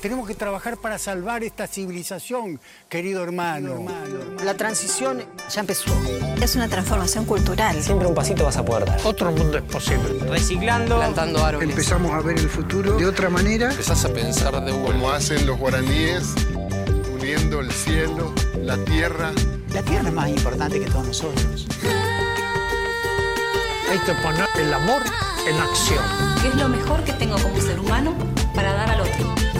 Tenemos que trabajar para salvar esta civilización, querido hermano. La transición ya empezó. Es una transformación cultural. Siempre un pasito vas a poder dar. Otro mundo es posible. Reciclando, plantando árboles. Empezamos a ver el futuro de otra manera. Empezás a pensar de como hacen los guaraníes, uniendo el cielo, la tierra. La tierra es más importante que todos nosotros. Hay que poner el amor en acción. ¿Qué es lo mejor que tengo como ser humano para dar al otro?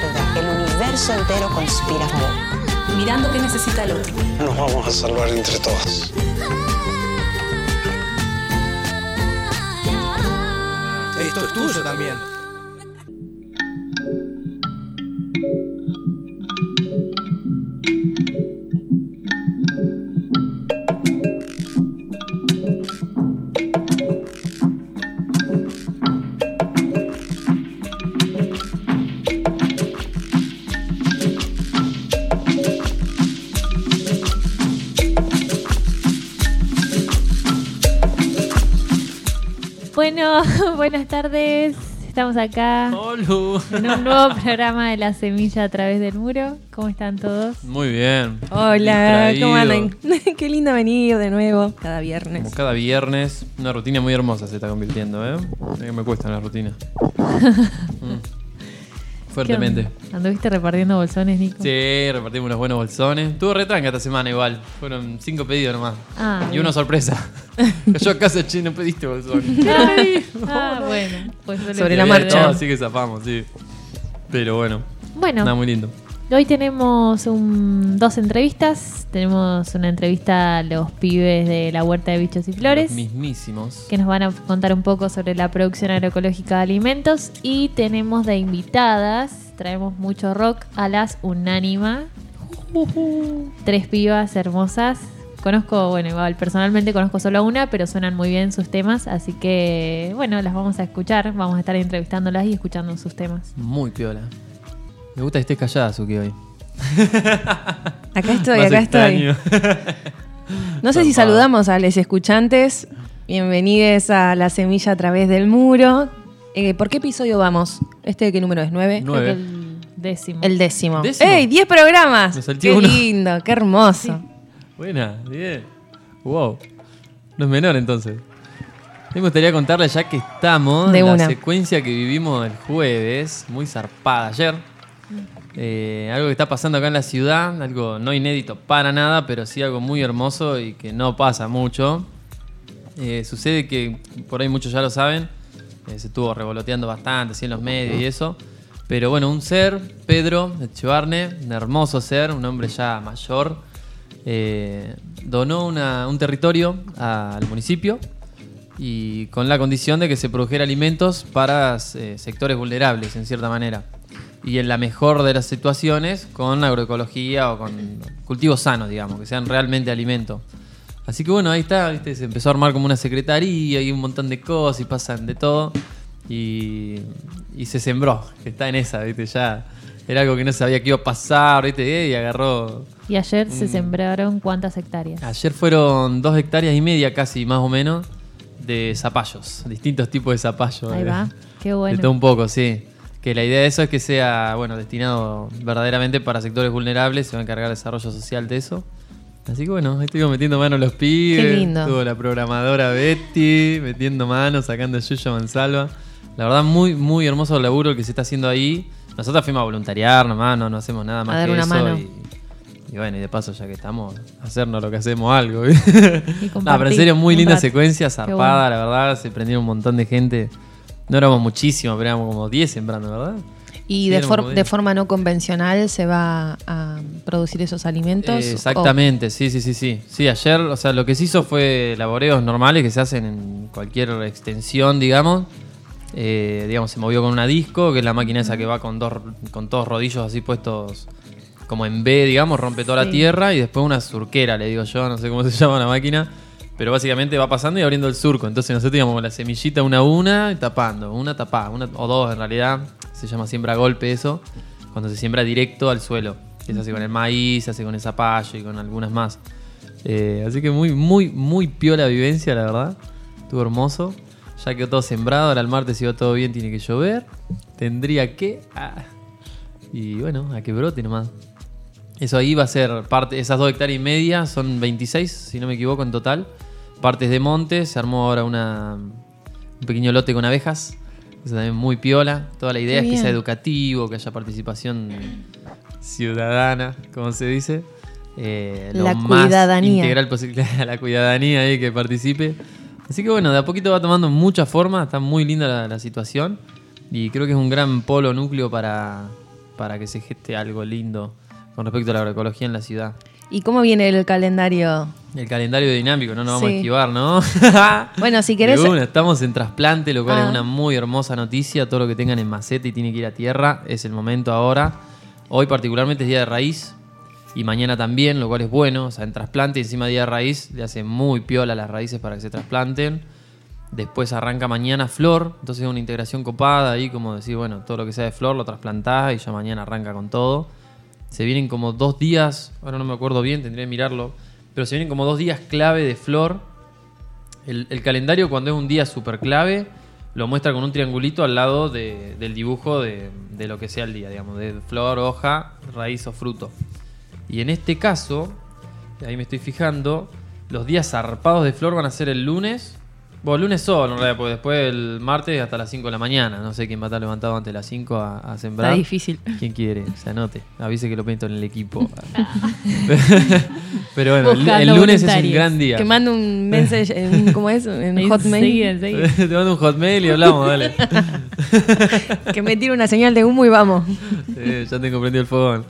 entero conspira. Mirando qué necesita el otro. Nos vamos a salvar entre todos. Esto es tuyo también. Bueno, buenas tardes. Estamos acá Hola. en un nuevo programa de La Semilla a través del muro. ¿Cómo están todos? Muy bien. Hola, ¿cómo andan? Qué lindo venir de nuevo cada viernes. Como cada viernes, una rutina muy hermosa se está convirtiendo, ¿eh? Que me cuesta la rutina. Mm. Fuertemente. ¿Anduviste repartiendo bolsones, Nico? Sí, repartimos unos buenos bolsones. Tuvo retranca esta semana igual. Fueron cinco pedidos nomás. Ah, y una sorpresa. Yo a casa, che, no pediste bolsón. Ah, bueno. Pues Sobre la marcha. todo, así que zafamos, sí. Pero bueno, Bueno, nada muy lindo. Hoy tenemos un- dos entrevistas. Tenemos una entrevista a los pibes de la Huerta de Bichos y Flores. Los mismísimos. que nos van a contar un poco sobre la producción agroecológica de alimentos y tenemos de invitadas, traemos mucho rock a las Unánima, tres pibas hermosas. Conozco, bueno, igual personalmente conozco solo a una, pero suenan muy bien sus temas, así que bueno, las vamos a escuchar, vamos a estar entrevistándolas y escuchando sus temas. Muy piola. Me gusta que estés callada, Suki, hoy. Acá estoy, Más acá extraño. estoy. No sé si saludamos a los escuchantes. Bienvenidos a La Semilla a través del muro. Eh, ¿Por qué episodio vamos? ¿Este qué número es? ¿Nueve? Creo que Nueve. el décimo. El décimo. ¿Décimo? ¡Ey! ¡Diez programas! ¡Qué uno. lindo! ¡Qué hermoso! Buena, bien. Wow. No es menor entonces. Me gustaría contarle ya que estamos De en la una. secuencia que vivimos el jueves, muy zarpada ayer. Eh, algo que está pasando acá en la ciudad, algo no inédito para nada, pero sí algo muy hermoso y que no pasa mucho. Eh, sucede que, por ahí muchos ya lo saben, eh, se estuvo revoloteando bastante así en los medios y eso. Pero bueno, un ser, Pedro Echevarne, un hermoso ser, un hombre ya mayor, donó un territorio al municipio y con la condición de que se produjera alimentos para sectores vulnerables, en cierta manera. Y en la mejor de las situaciones, con agroecología o con cultivos sanos, digamos, que sean realmente alimento. Así que bueno, ahí está, ¿viste? se empezó a armar como una secretaría y un montón de cosas y pasan de todo. Y, y se sembró, que está en esa, ¿viste? Ya era algo que no sabía que iba a pasar, ¿viste? Y agarró Y ayer se sembraron cuántas hectáreas. Ayer fueron dos hectáreas y media casi, más o menos, de zapallos. Distintos tipos de zapallos. Ahí de- va, qué De todo bueno. un poco, sí. Que la idea de eso es que sea, bueno, destinado verdaderamente para sectores vulnerables. Se va a encargar el desarrollo social de eso. Así que bueno, ahí estuvimos metiendo mano los pibes. Qué lindo. Estuvo la programadora Betty metiendo mano, sacando Yuyo Mansalva. La verdad, muy, muy hermoso el laburo que se está haciendo ahí. Nosotros fuimos a voluntariar nomás, no, no hacemos nada más dar que una eso. mano. Y, Y bueno, y de paso, ya que estamos, hacernos lo que hacemos algo. no, pero en serio, muy linda secuencia, zarpada, la verdad. Se prendieron un montón de gente. No éramos muchísimos, pero éramos como 10 sembrando, ¿verdad? ¿Y de, de, forma no convencional se va a producir esos alimentos? exactamente, sí, sí, sí, sí. Sí, ayer, o sea, lo que se hizo fue laboreos normales que se hacen en cualquier extensión, digamos. Eh, digamos, se movió con una disco, que es la máquina esa que va con dos con todos rodillos así puestos como en B, digamos, rompe toda la tierra y después una surquera, le digo yo, no sé cómo se llama la máquina, pero básicamente va pasando y abriendo el surco. Entonces nosotros íbamos la semillita una a una y tapando, una tapada, una o dos en realidad, se llama siembra golpe eso, cuando se siembra directo al suelo, se hace con el maíz, se hace con el zapallo y con algunas más. Eh, así que muy, muy, muy piola vivencia, la verdad. Estuvo hermoso. Ya quedó todo sembrado, ahora el martes si va todo bien tiene que llover. Tendría que... Ah. Y bueno, a que brote nomás. Eso ahí va a ser parte, esas dos hectáreas y media son 26, si no me equivoco, en total. Partes de monte, se armó ahora una, un pequeño lote con abejas. Eso también muy piola. Toda la idea es que sea educativo, que haya participación ciudadana, como se dice. Eh, la cuidadanía. integral posible, la cuidadanía ahí que participe. Así que bueno, de a poquito va tomando mucha forma, está muy linda la, situación y creo que es un gran polo núcleo para, para que se geste algo lindo con respecto a la agroecología en la ciudad. ¿Y cómo viene el calendario? El calendario dinámico, no nos vamos a esquivar, ¿no? bueno, si querés. estamos en trasplante, lo cual es ah. una muy hermosa noticia. Todo lo que tengan en maceta y tiene que ir a tierra, es el momento ahora. Hoy, particularmente, es día de raíz y mañana también, lo cual es bueno. O sea, en trasplante y encima día de raíz le hace muy piola las raíces para que se trasplanten. Después arranca mañana flor, entonces es una integración copada ahí, como decir, bueno, todo lo que sea de flor lo trasplantás y ya mañana arranca con todo. Se vienen como dos días, ahora no me acuerdo bien, tendría que mirarlo, pero se vienen como dos días clave de flor. El, calendario cuando es un día súper clave lo muestra con un triangulito al lado del dibujo de, de, lo que sea el día, digamos, de flor, hoja, raíz o fruto. Y en este caso, ahí me estoy fijando, los días zarpados de flor van a ser el lunes bueno, lunes solo, en realidad, porque después el martes hasta las 5 de la mañana. No sé quién va a estar levantado antes de las 5 a, sembrar. Está difícil. ¿Quién quiere? Se anote. Avise que lo pinto en el equipo. Pero bueno, el, lunes es un gran día. Que mande un mensaje, ¿cómo es? En Hotmail. Te mando un Hotmail y hablamos, dale. que me tire una señal de humo y vamos. Sí, ya tengo prendido el fogón.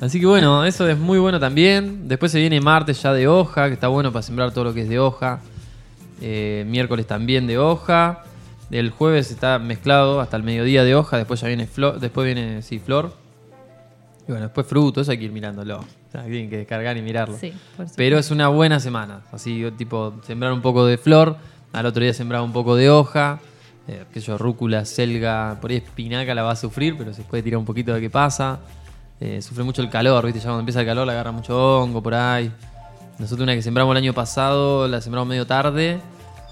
Así que bueno, eso es muy bueno también. Después se viene martes ya de hoja, que está bueno para sembrar todo lo que es de hoja. Eh, miércoles también de hoja. El jueves está mezclado hasta el mediodía de hoja, después ya viene flor, después viene sí, flor. Y bueno, después fruto, eso hay que ir mirándolo. tienen que descargar y mirarlo. Pero es una buena semana. Así, tipo, sembrar un poco de flor, al otro día sembrar un poco de hoja. Eh, que yo, rúcula, selga, por ahí espinaca la va a sufrir, pero se puede tirar un poquito de qué pasa. Eh, sufre mucho el calor, ¿viste? Ya cuando empieza el calor le agarra mucho hongo por ahí. Nosotros una que sembramos el año pasado, la sembramos medio tarde.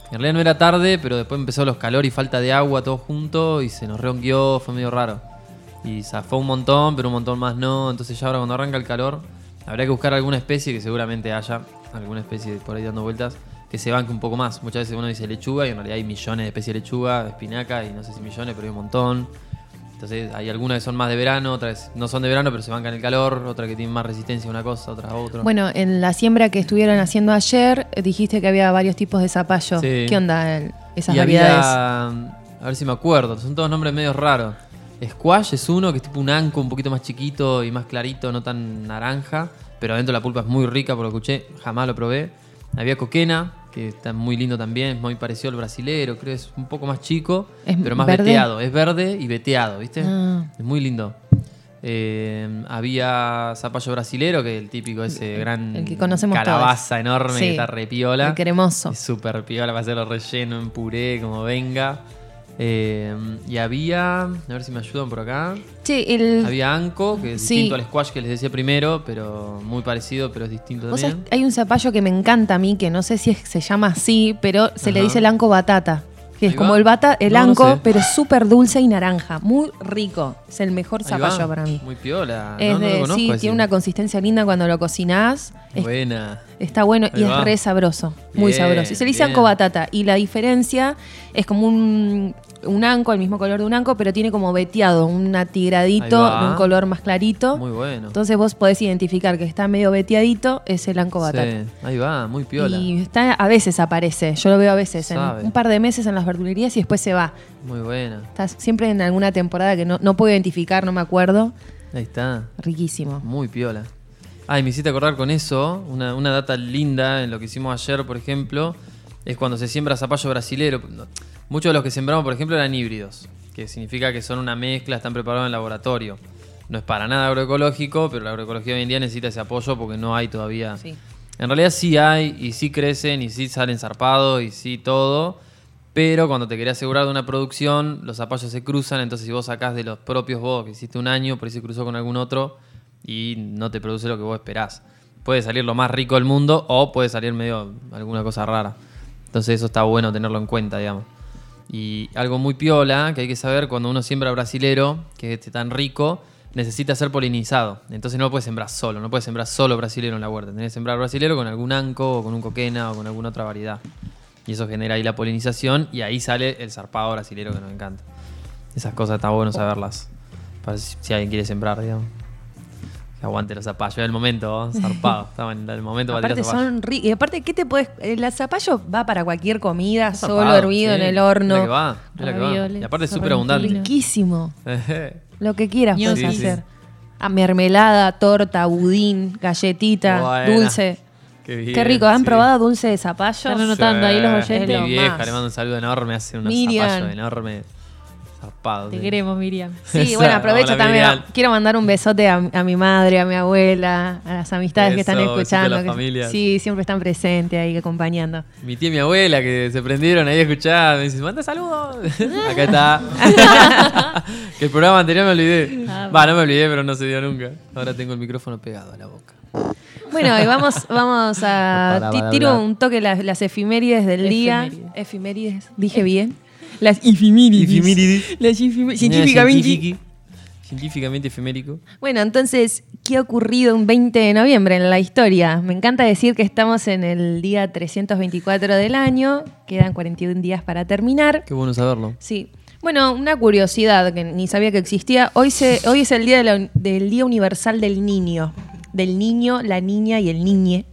En realidad no era tarde, pero después empezó los calores y falta de agua todo junto y se nos reonguió, fue medio raro. Y zafó un montón, pero un montón más no. Entonces ya ahora cuando arranca el calor, habría que buscar alguna especie que seguramente haya, alguna especie por ahí dando vueltas, que se banque un poco más. Muchas veces uno dice lechuga y en realidad hay millones de especies de lechuga, espinaca y no sé si millones, pero hay un montón. Entonces hay algunas que son más de verano, otras no son de verano, pero se bancan el calor, otras que tienen más resistencia a una cosa, otras a otra. Bueno, en la siembra que estuvieron haciendo ayer, dijiste que había varios tipos de zapallo. ¿Qué onda esas variedades? a ver si me acuerdo, son todos nombres medio raros. Squash es uno que es tipo un anco un poquito más chiquito y más clarito, no tan naranja, pero adentro la pulpa es muy rica, por lo que escuché, jamás lo probé. Había coquena, que está muy lindo también, es muy parecido al brasilero, creo que es un poco más chico, pero más veteado. Es verde y veteado, ¿viste? Ah. Es muy lindo. Eh, había zapallo brasilero, que es el típico, ese gran el que conocemos calabaza enorme que está re piola. El cremoso. Es súper piola para hacerlo relleno en puré, como venga. Eh, y había, a ver si me ayudan por acá. Sí, el... Había Anco, que es distinto al squash que les decía primero, pero muy parecido, pero es distinto también. hay un zapallo que me encanta a mí, que no sé si se llama así, pero se le dice el anco batata. Que es como el bata, el anco, pero súper dulce y naranja. Muy rico. Es el mejor zapallo para mí. Muy piola. Es sí, tiene una consistencia linda cuando lo cocinás. Buena. Está bueno Ahí y va. es re sabroso, muy Bien, sabroso. Y se le dice bien. anco batata. Y la diferencia es como un, un anco, el mismo color de un anco, pero tiene como veteado, un va. de un color más clarito. Muy bueno. Entonces vos podés identificar que está medio veteadito, es el anco batata. Sí, ahí va, muy piola. Y está, a veces aparece, yo lo veo a veces, en un par de meses en las verdulerías y después se va. Muy buena. Está siempre en alguna temporada que no, no puedo identificar, no me acuerdo. Ahí está. Riquísimo. Muy piola. Ay, me hiciste acordar con eso, una, una data linda en lo que hicimos ayer, por ejemplo, es cuando se siembra zapallo brasilero. Muchos de los que sembramos, por ejemplo, eran híbridos, que significa que son una mezcla, están preparados en laboratorio. No es para nada agroecológico, pero la agroecología hoy en día necesita ese apoyo porque no hay todavía. Sí. En realidad sí hay, y sí crecen, y sí salen zarpados, y sí todo. Pero cuando te querés asegurar de una producción, los zapallos se cruzan. Entonces, si vos sacás de los propios vos, que hiciste un año, por ahí se cruzó con algún otro, y no te produce lo que vos esperás. Puede salir lo más rico del mundo, o puede salir medio alguna cosa rara. Entonces, eso está bueno tenerlo en cuenta, digamos. Y algo muy piola que hay que saber cuando uno siembra brasilero, que es este tan rico, necesita ser polinizado. Entonces no lo puedes sembrar solo, no puedes sembrar solo brasilero en la huerta. Tenés que sembrar brasilero con algún anco, o con un coquena, o con alguna otra variedad. Y eso genera ahí la polinización y ahí sale el zarpado brasilero que nos encanta. Esas cosas está bueno saberlas. Para si, si alguien quiere sembrar, digamos. Aguante los zapallos. Es el momento, zarpado. Estaba en el momento para Aparte son ricos. Y aparte, ¿qué te puedes...? El zapallo va para cualquier comida, Es solo zarpado, hervido sí. en el Es horno. la que va, es la que va. Y aparte es súper abundante. Riquísimo. Lo que quieras puedes Sí, sí. hacer. A mermelada, torta, budín, galletita, Buena. dulce. Qué, bien, Qué rico. ¿Han sí. probado dulce de zapallo? Están anotando ahí los Sí. oyentes. Mi vieja más. le mando un saludo enorme, hace unos Miriam. zapallos enormes. Zarpado. Te sí. queremos, Miriam. Sí, bueno, aprovecho Hola, también. Miriam. Quiero mandar un besote a, a mi madre, a mi abuela, a las amistades que están a escuchando. que- sí, siempre están presentes ahí acompañando. Mi tía y mi abuela que se prendieron ahí a escuchar, me dicen, manda saludos. Acá está. que el programa anterior me olvidé. Ah, Va, no me olvidé, pero no se dio nunca. Ahora tengo el micrófono pegado a la boca. Bueno, y vamos, vamos a. Tiro un toque las, las efimérides del día. Efemérides. Efimérides. Dije bien. Las efimérides. Científicamente. Científicamente efemérico. Bueno, entonces, ¿qué ha ocurrido un 20 de noviembre en la historia? Me encanta decir que estamos en el día 324 del año. Quedan 41 días para terminar. Qué bueno saberlo. Sí. Bueno, una curiosidad que ni sabía que existía. Hoy, se, hoy es el día de la- del Día Universal del Niño. Del niño, la niña y el niñe.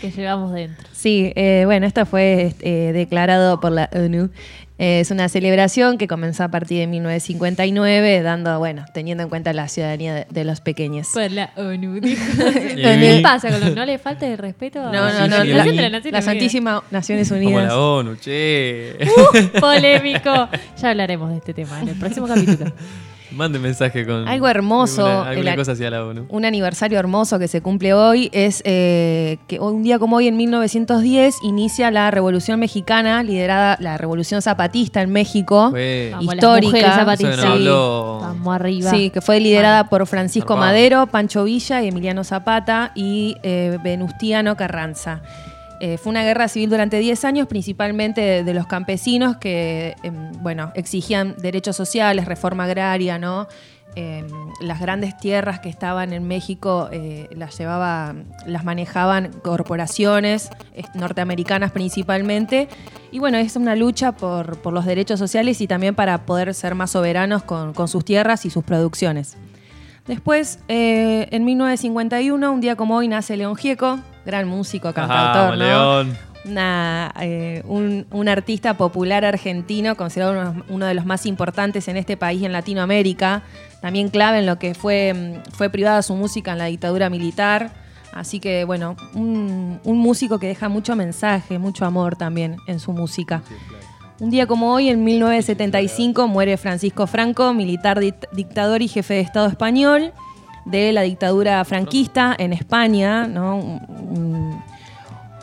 Que llevamos dentro. Sí, eh, bueno, esto fue eh, declarado por la ONU. Eh, es una celebración que comenzó a partir de 1959, dando, bueno, teniendo en cuenta la ciudadanía de, de los pequeños. Por la ONU. dijo. ¿Qué pasa con los no le falta el respeto a No, no, no, sí, la, la las Naciones Unidas? Santísima Naciones Como Unidas. la ONU, che. Polémico. Ya hablaremos de este tema en el próximo capítulo. Mande mensaje con. Algo hermoso, Alguna, alguna el- cosa hacia la ONU. Un aniversario hermoso que se cumple hoy es eh, que un día como hoy, en 1910, inicia la Revolución Mexicana, liderada la Revolución Zapatista en México. Fue- Vamos, las histórica. Vamos arriba. Sí, que fue liderada por Francisco. Madero, Pancho Villa y Emiliano Zapata y eh, Venustiano Carranza. Eh, fue una guerra civil durante 10 años, principalmente de, los campesinos que, em, bueno, exigían derechos sociales, reforma agraria, ¿no? Em, las grandes tierras que estaban en México eh, las llevaba, las manejaban corporaciones norteamericanas principalmente. Y bueno, es una lucha por, los derechos sociales y también para poder ser más soberanos con sus tierras y sus producciones. Después, eh, en 1951, un día como hoy, nace León Gieco, gran músico, cantautor, Ajá, ¿no? León. Una, eh, un, un artista popular argentino, considerado uno, uno de los más importantes en este país y en Latinoamérica, también clave en lo que fue, mm, fue privada su música en la dictadura militar. Así que, bueno, un, un músico que deja mucho mensaje, mucho amor también en su música. Un día como hoy, en 1975, muere Francisco Franco, militar dict- dictador y jefe de Estado español de la dictadura franquista en España, ¿no? Un-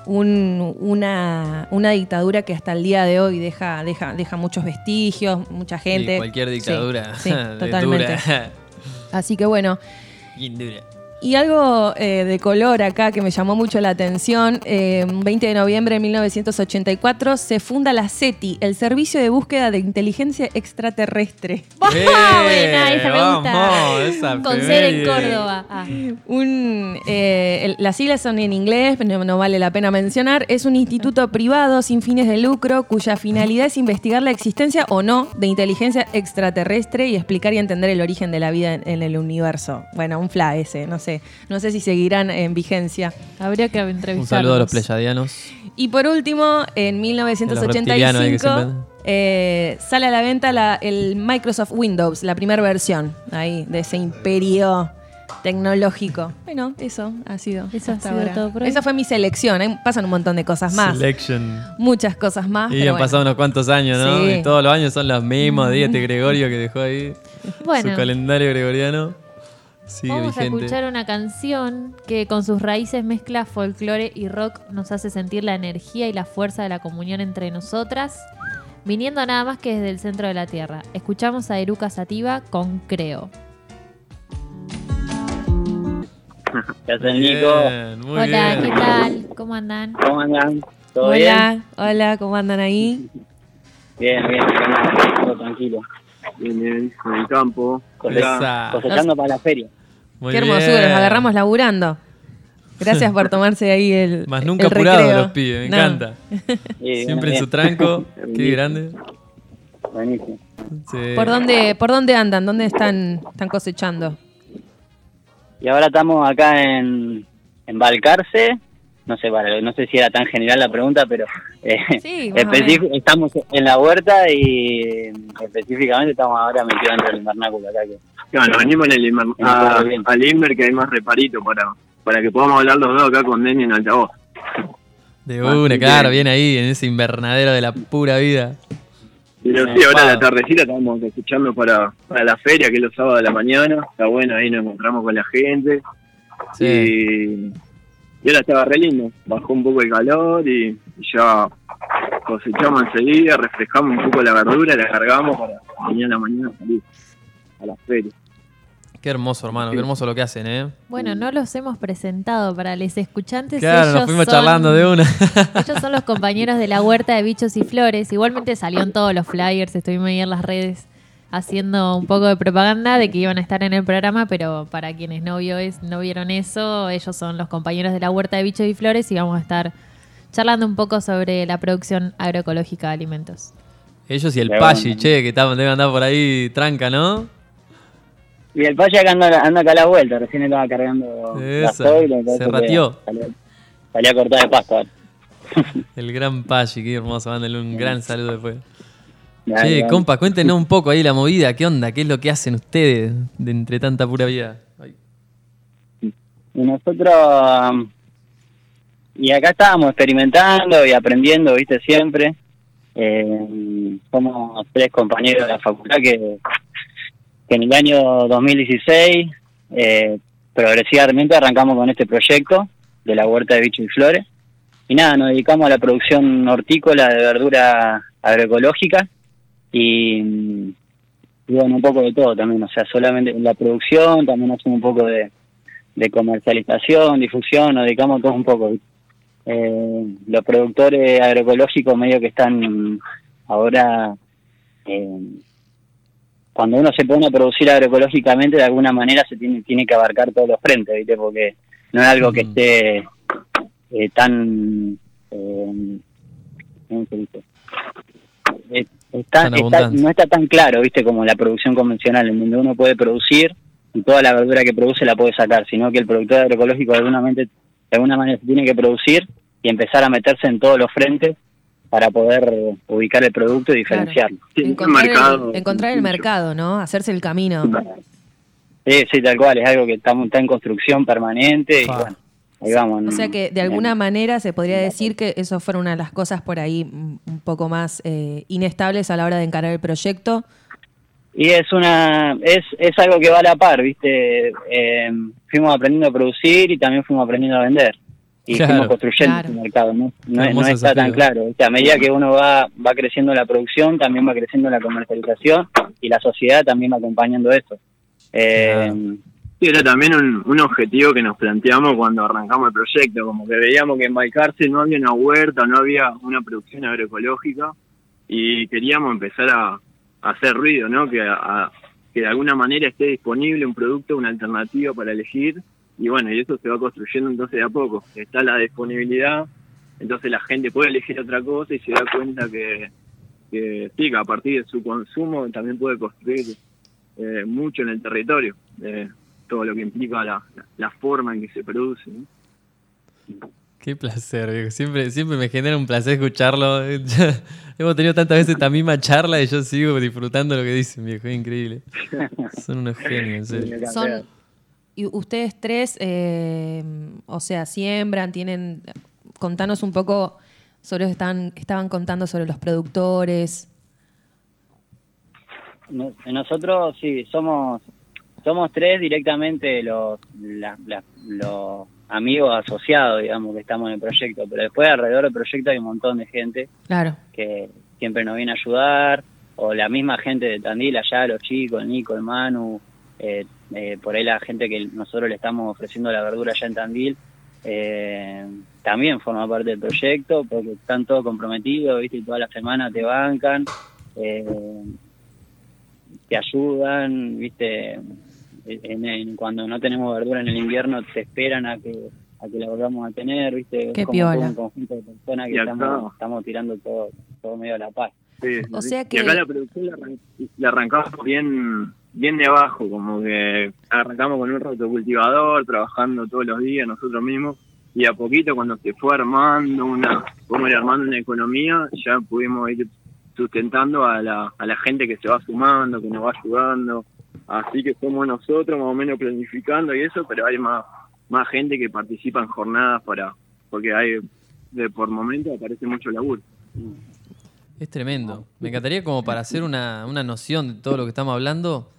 un- una, una dictadura que hasta el día de hoy deja, deja, deja muchos vestigios, mucha gente. cualquier dictadura. Sí, totalmente. dura. Así que bueno. Y algo eh, de color acá que me llamó mucho la atención, eh, 20 de noviembre de 1984 se funda la SETI, el Servicio de Búsqueda de Inteligencia Extraterrestre. ¡Eh! buena, esa me gusta. vamos, esa Con sede en. Córdoba. Ah. Un, eh, el- las siglas son en inglés, pero no, no vale la pena mencionar. Es un instituto privado sin fines de lucro cuya finalidad es investigar la existencia o no de inteligencia extraterrestre y explicar y entender el origen de la vida en, en el universo. Bueno, un fla ese, no sé. No sé si seguirán en vigencia. Habría que Un entrevistarlos. saludo a los pleyadianos. Y por último, en reptilianos ahí que 1985 siempre- eh, sale a la venta la- el Microsoft Windows, la primera versión ahí de ese imperio tecnológico. Bueno, eso ha sido. Eso ha sido ahora. todo por. Esa fue mi selección. Pasan un montón de cosas más. Selection. Muchas cosas más. Y han bueno. pasado unos cuantos años, ¿no? Sí. Y todos los años son los mismos. Dígate Gregorio que dejó ahí Bueno. su calendario gregoriano. Sigue Vamos a escuchar una canción que con sus raíces mezcla folclore y rock, nos hace sentir la energía y la fuerza de la comunión entre nosotras, viniendo nada más que desde el centro de la tierra. Escuchamos a Eruca Sativa con Creo. ¿Qué haces, Nico? Bien, muy Hola, bien. ¿qué tal? ¿Cómo andan? ¿Cómo andan? ¿Todo Hola, hola, ¿cómo andan ahí? bien? Bien, bien, todo tranquilo. Bien, bien, en el campo. Cosechando para la feria. Muy Qué hermosura, bien. nos agarramos laburando. Gracias por tomarse ahí el. Más nunca el apurados recreo. los pibes, me No. encanta. Sí, Siempre en su tranco. Qué grande. Buenísimo. Sí. ¿Por dónde, ¿Por dónde andan? ¿Dónde están, están cosechando? Y ahora estamos acá en, en Balcarce. No sé, para, no sé si era tan general la pregunta, pero eh, Sí, estamos en la huerta y eh, específicamente estamos ahora metidos dentro del invernáculo acá. Que, Claro, nos venimos en el En a- bien. al Inmer que hay más reparito para, para que podamos hablar los dos acá con Denny en altavoz. De una, claro, viene ahí en ese invernadero de la pura vida. Pero sí, ahora a la tardecita estamos escuchando para, para la feria, que es los sábados de la mañana. Está bueno, ahí nos encontramos con la gente. Sí. Y, y ahora estaba re lindo. Bajó un poco el calor y, y ya cosechamos enseguida, refrescamos un poco la verdura, la cargamos para mañana a la mañana salir a la feria. Qué hermoso, hermano, qué hermoso lo que hacen, ¿eh? Bueno, no los hemos presentado para los escuchantes. Claro, nos ellos fuimos son- charlando de una. Ellos son los compañeros de la huerta de bichos y flores. Igualmente salió en todos los flyers, estuvimos ahí en las redes haciendo un poco de propaganda de que iban a estar en el programa, pero para quienes no, vio es, no vieron eso, ellos son los compañeros de la huerta de bichos y flores y vamos a estar charlando un poco sobre la producción agroecológica de alimentos. Ellos y el Pashi, bueno. che, que estaban, deben andar por ahí tranca, ¿no? Y el payo acá anda, anda acá a la vuelta, recién estaba cargando soila, y se ratió. Salió, salió a cortar de pasto. El gran Pashi, qué hermoso, mándale un gran saludo después. Che, dale. compa, cuéntenos un poco ahí la movida, ¿qué onda? ¿Qué es lo que hacen ustedes de entre tanta pura vida? Ay. Nosotros, y acá estábamos experimentando y aprendiendo, viste, siempre. Eh, somos tres compañeros de la facultad que, que en el año 2016 eh, progresivamente arrancamos con este proyecto de la huerta de bichos y flores. Y nada, nos dedicamos a la producción hortícola de verdura agroecológica y, y bueno, un poco de todo también, o sea, solamente en la producción, también hacemos un poco de, de comercialización, difusión, nos dedicamos todo un poco. Eh, los productores agroecológicos medio que están ahora, eh, cuando uno se pone a producir agroecológicamente, de alguna manera se tiene, tiene que abarcar todos los frentes, ¿viste? Porque no es algo que Mm. esté eh, tan... Eh, ¿Cómo se dice? Eh, está- está- no está tan claro, ¿viste? Como la producción convencional, en donde uno puede producir y toda la verdura que produce la puede sacar, sino que el productor agroecológico de alguna, mente- de alguna manera se tiene que producir y empezar a meterse en todos los frentes para poder ubicar el producto y diferenciarlo. Encontrar, el, encontrar el mercado, ¿no? Hacerse el camino. Sí, sí, tal cual, es algo que está, está en construcción permanente y bueno, ahí vamos. O sea que de alguna manera se podría decir que eso fue una de las cosas por ahí mm, un poco más eh, inestables a la hora de encarar el proyecto. Y es una es, es algo que va a la par, ¿viste? Eh, fuimos aprendiendo a producir y también fuimos aprendiendo a vender. Y Claro. fuimos construyendo Claro. el mercado, ¿no? No, no está tan claro. A medida que uno va, va creciendo la producción, también va creciendo la comercialización y la sociedad también va acompañando eso. Eh, Era también un, objetivo que nos planteamos cuando arrancamos el proyecto, como que veíamos que en Balcarce no había una huerta, no había una producción agroecológica y queríamos empezar a, a hacer ruido, ¿no? Que, a- que de alguna manera esté disponible un producto, una alternativa para elegir y bueno, y eso se va construyendo entonces de a poco. Está la disponibilidad, entonces la gente puede elegir otra cosa y se da cuenta que, que sí, que a partir de su consumo también puede construir eh, mucho en el territorio, eh, todo lo que implica la, la, la forma en que se produce. ¿no? Qué placer, viejo. Siempre, siempre me genera un placer escucharlo. Hemos tenido tantas veces esta misma charla y yo sigo disfrutando lo que dicen, viejo. Es increíble. Son unos genios, en serio. Son, y ustedes tres, eh, o sea, siembran, tienen. Contanos un poco sobre lo que estaban, estaban contando sobre los productores. No- Nosotros sí, somos somos tres directamente los, la- la- los amigos asociados, digamos, que estamos en el proyecto, pero después alrededor del proyecto hay un montón de gente Claro. que siempre nos viene a ayudar, o la misma gente de Tandil, allá los chicos, el Nico, el Manu, eh, eh, por ahí la gente que nosotros le estamos ofreciendo la verdura allá en Tandil, eh, también forma parte del proyecto, porque están todos comprometidos, ¿viste? Y toda la semana te bancan, eh, te ayudan, ¿viste? En- en- cuando no tenemos verdura en el invierno, te esperan a que a que la volvamos a tener, ¿viste? Qué como piola. un conjunto de personas que estamos, estamos tirando todo, todo medio a la paz. Sí, O sí. sea que- Y acá la producción la, la arrancamos bien bien de abajo, como que arrancamos con un rotocultivador, trabajando todos los días nosotros mismos, y a poquito cuando se fue armando una, fuimos ir armando una economía, ya pudimos ir sustentando a la, a la gente que se va sumando, que nos va ayudando, así que somos nosotros más o menos planificando y eso, pero hay más, más gente que participa en jornadas para, porque hay, de por momento aparece mucho laburo. Es tremendo. Me encantaría como para hacer una, una noción de todo lo que estamos hablando,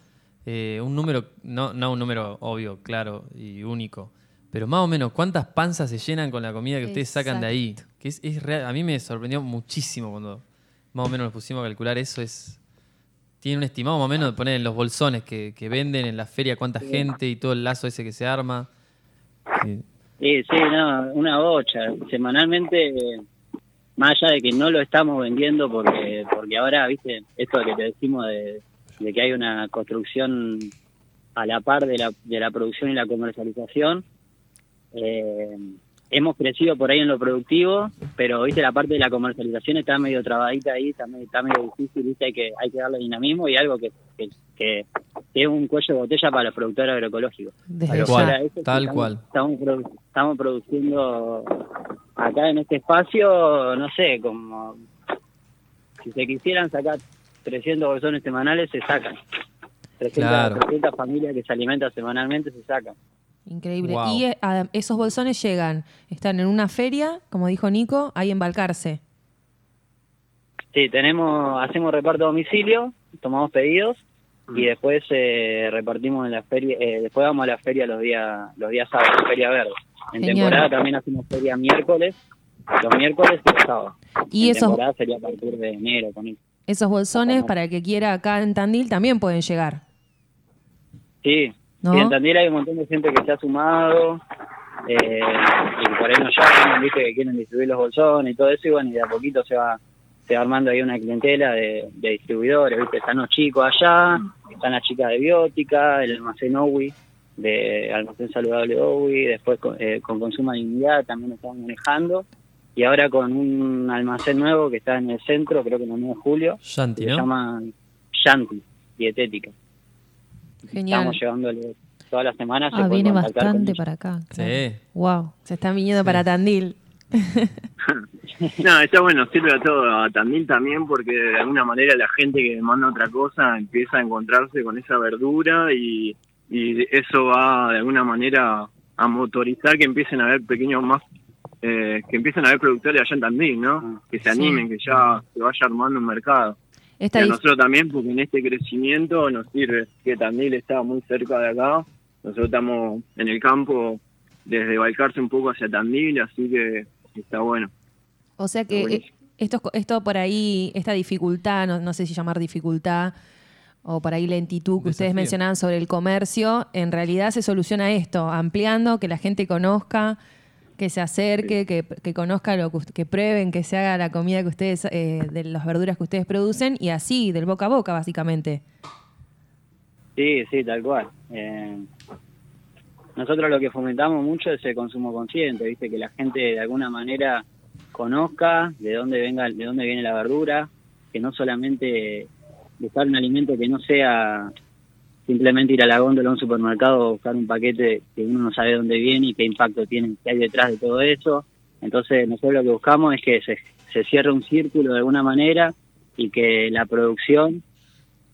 eh, un número, no, no un número obvio, claro y único, pero más o menos cuántas panzas se llenan con la comida que ustedes sacan de ahí. Que es, es real- a mí me sorprendió muchísimo cuando más o menos nos pusimos a calcular eso. Es Tiene un estimado más o menos de poner en los bolsones que, que venden en la feria cuánta gente y todo el lazo ese que se arma. Sí. Sí, sí, no, una bocha. Semanalmente, eh, más allá de que no lo estamos vendiendo porque porque ahora, viste, esto que te decimos de, de que hay una construcción a la par de la, de la producción y la comercialización, eh, hemos crecido por ahí en lo productivo, pero, viste, la parte de la comercialización está medio trabadita ahí, está medio, está medio difícil, viste, hay que, hay que darle dinamismo y algo que, que, que es un cuello de botella para los productores agroecológicos. Desde Tal estamos- cual. Estamos, produ- estamos produciendo acá en este espacio, no sé, como si se quisieran sacar 300 bolsones semanales, se sacan. 300, Claro. 300 familias que se alimentan semanalmente se sacan. Increíble. Wow. Y eh, a- esos bolsones llegan, están en una feria, como dijo Nico, ahí en Balcarce. Sí, tenemos, hacemos reparto a domicilio, tomamos pedidos y después eh, repartimos en la feria, eh, después vamos a la feria los días los días sábados, feria verde. En Genial. temporada también hacemos feria miércoles, los miércoles y los sábados. Y en esos, temporada sería a partir de enero con eso. esos bolsones, para el que quiera acá en Tandil, también pueden llegar. Sí, ¿No? sí, en Tandil hay un montón de gente que se ha sumado eh, y por ahí nos llaman, viste, que quieren distribuir los bolsones y todo eso, y bueno, y de a poquito se va se va armando ahí una clientela de, de distribuidores, viste, están los chicos allá, están las chicas de biótica, el almacén OWI, de almacén saludable OWI, después con, eh, con consumo de dignidad también lo estamos manejando, y ahora con un almacén nuevo que está en el centro, creo que en el 9 de julio, Shanti, se llama Shanti, dietética. Genial. Estamos llevándole todas las semanas. se Ah, puede viene bastante para acá. Sí. Wow. Se están viniendo para Tandil. No, está bueno, sirve a todo, a Tandil también, porque de alguna manera la gente que demanda otra cosa empieza a encontrarse con esa verdura y, y eso va de alguna manera a motorizar que empiecen a haber pequeños más, eh, que empiecen a haber productores allá en Tandil, ¿no? Que se Sí. animen, que ya se vaya armando un mercado. Esta y a nosotros también, porque en este crecimiento nos sirve que Tandil está muy cerca de acá. Nosotros estamos en el campo desde Balcarce un poco hacia Tandil, así que está bueno. O sea que eh, esto, esto por ahí, esta dificultad, no, no sé si llamar dificultad, o por ahí lentitud que ustedes mencionaban sobre el comercio, en realidad se soluciona esto, ampliando, que la gente conozca, que se acerque, que, conozca lo que, que prueben, que se haga la comida que ustedes, eh, de las verduras que ustedes producen y así, del boca a boca, básicamente. Sí, sí, tal cual. Eh, nosotros lo que fomentamos mucho es el consumo consciente, viste, que la gente de alguna manera conozca de dónde venga, de dónde viene la verdura, que no solamente buscar un alimento que no sea simplemente ir a la góndola a un supermercado buscar un paquete que uno no sabe dónde viene y qué impacto tiene, qué hay detrás de todo eso. Entonces nosotros lo que buscamos es que se, se cierre un círculo de alguna manera y que la producción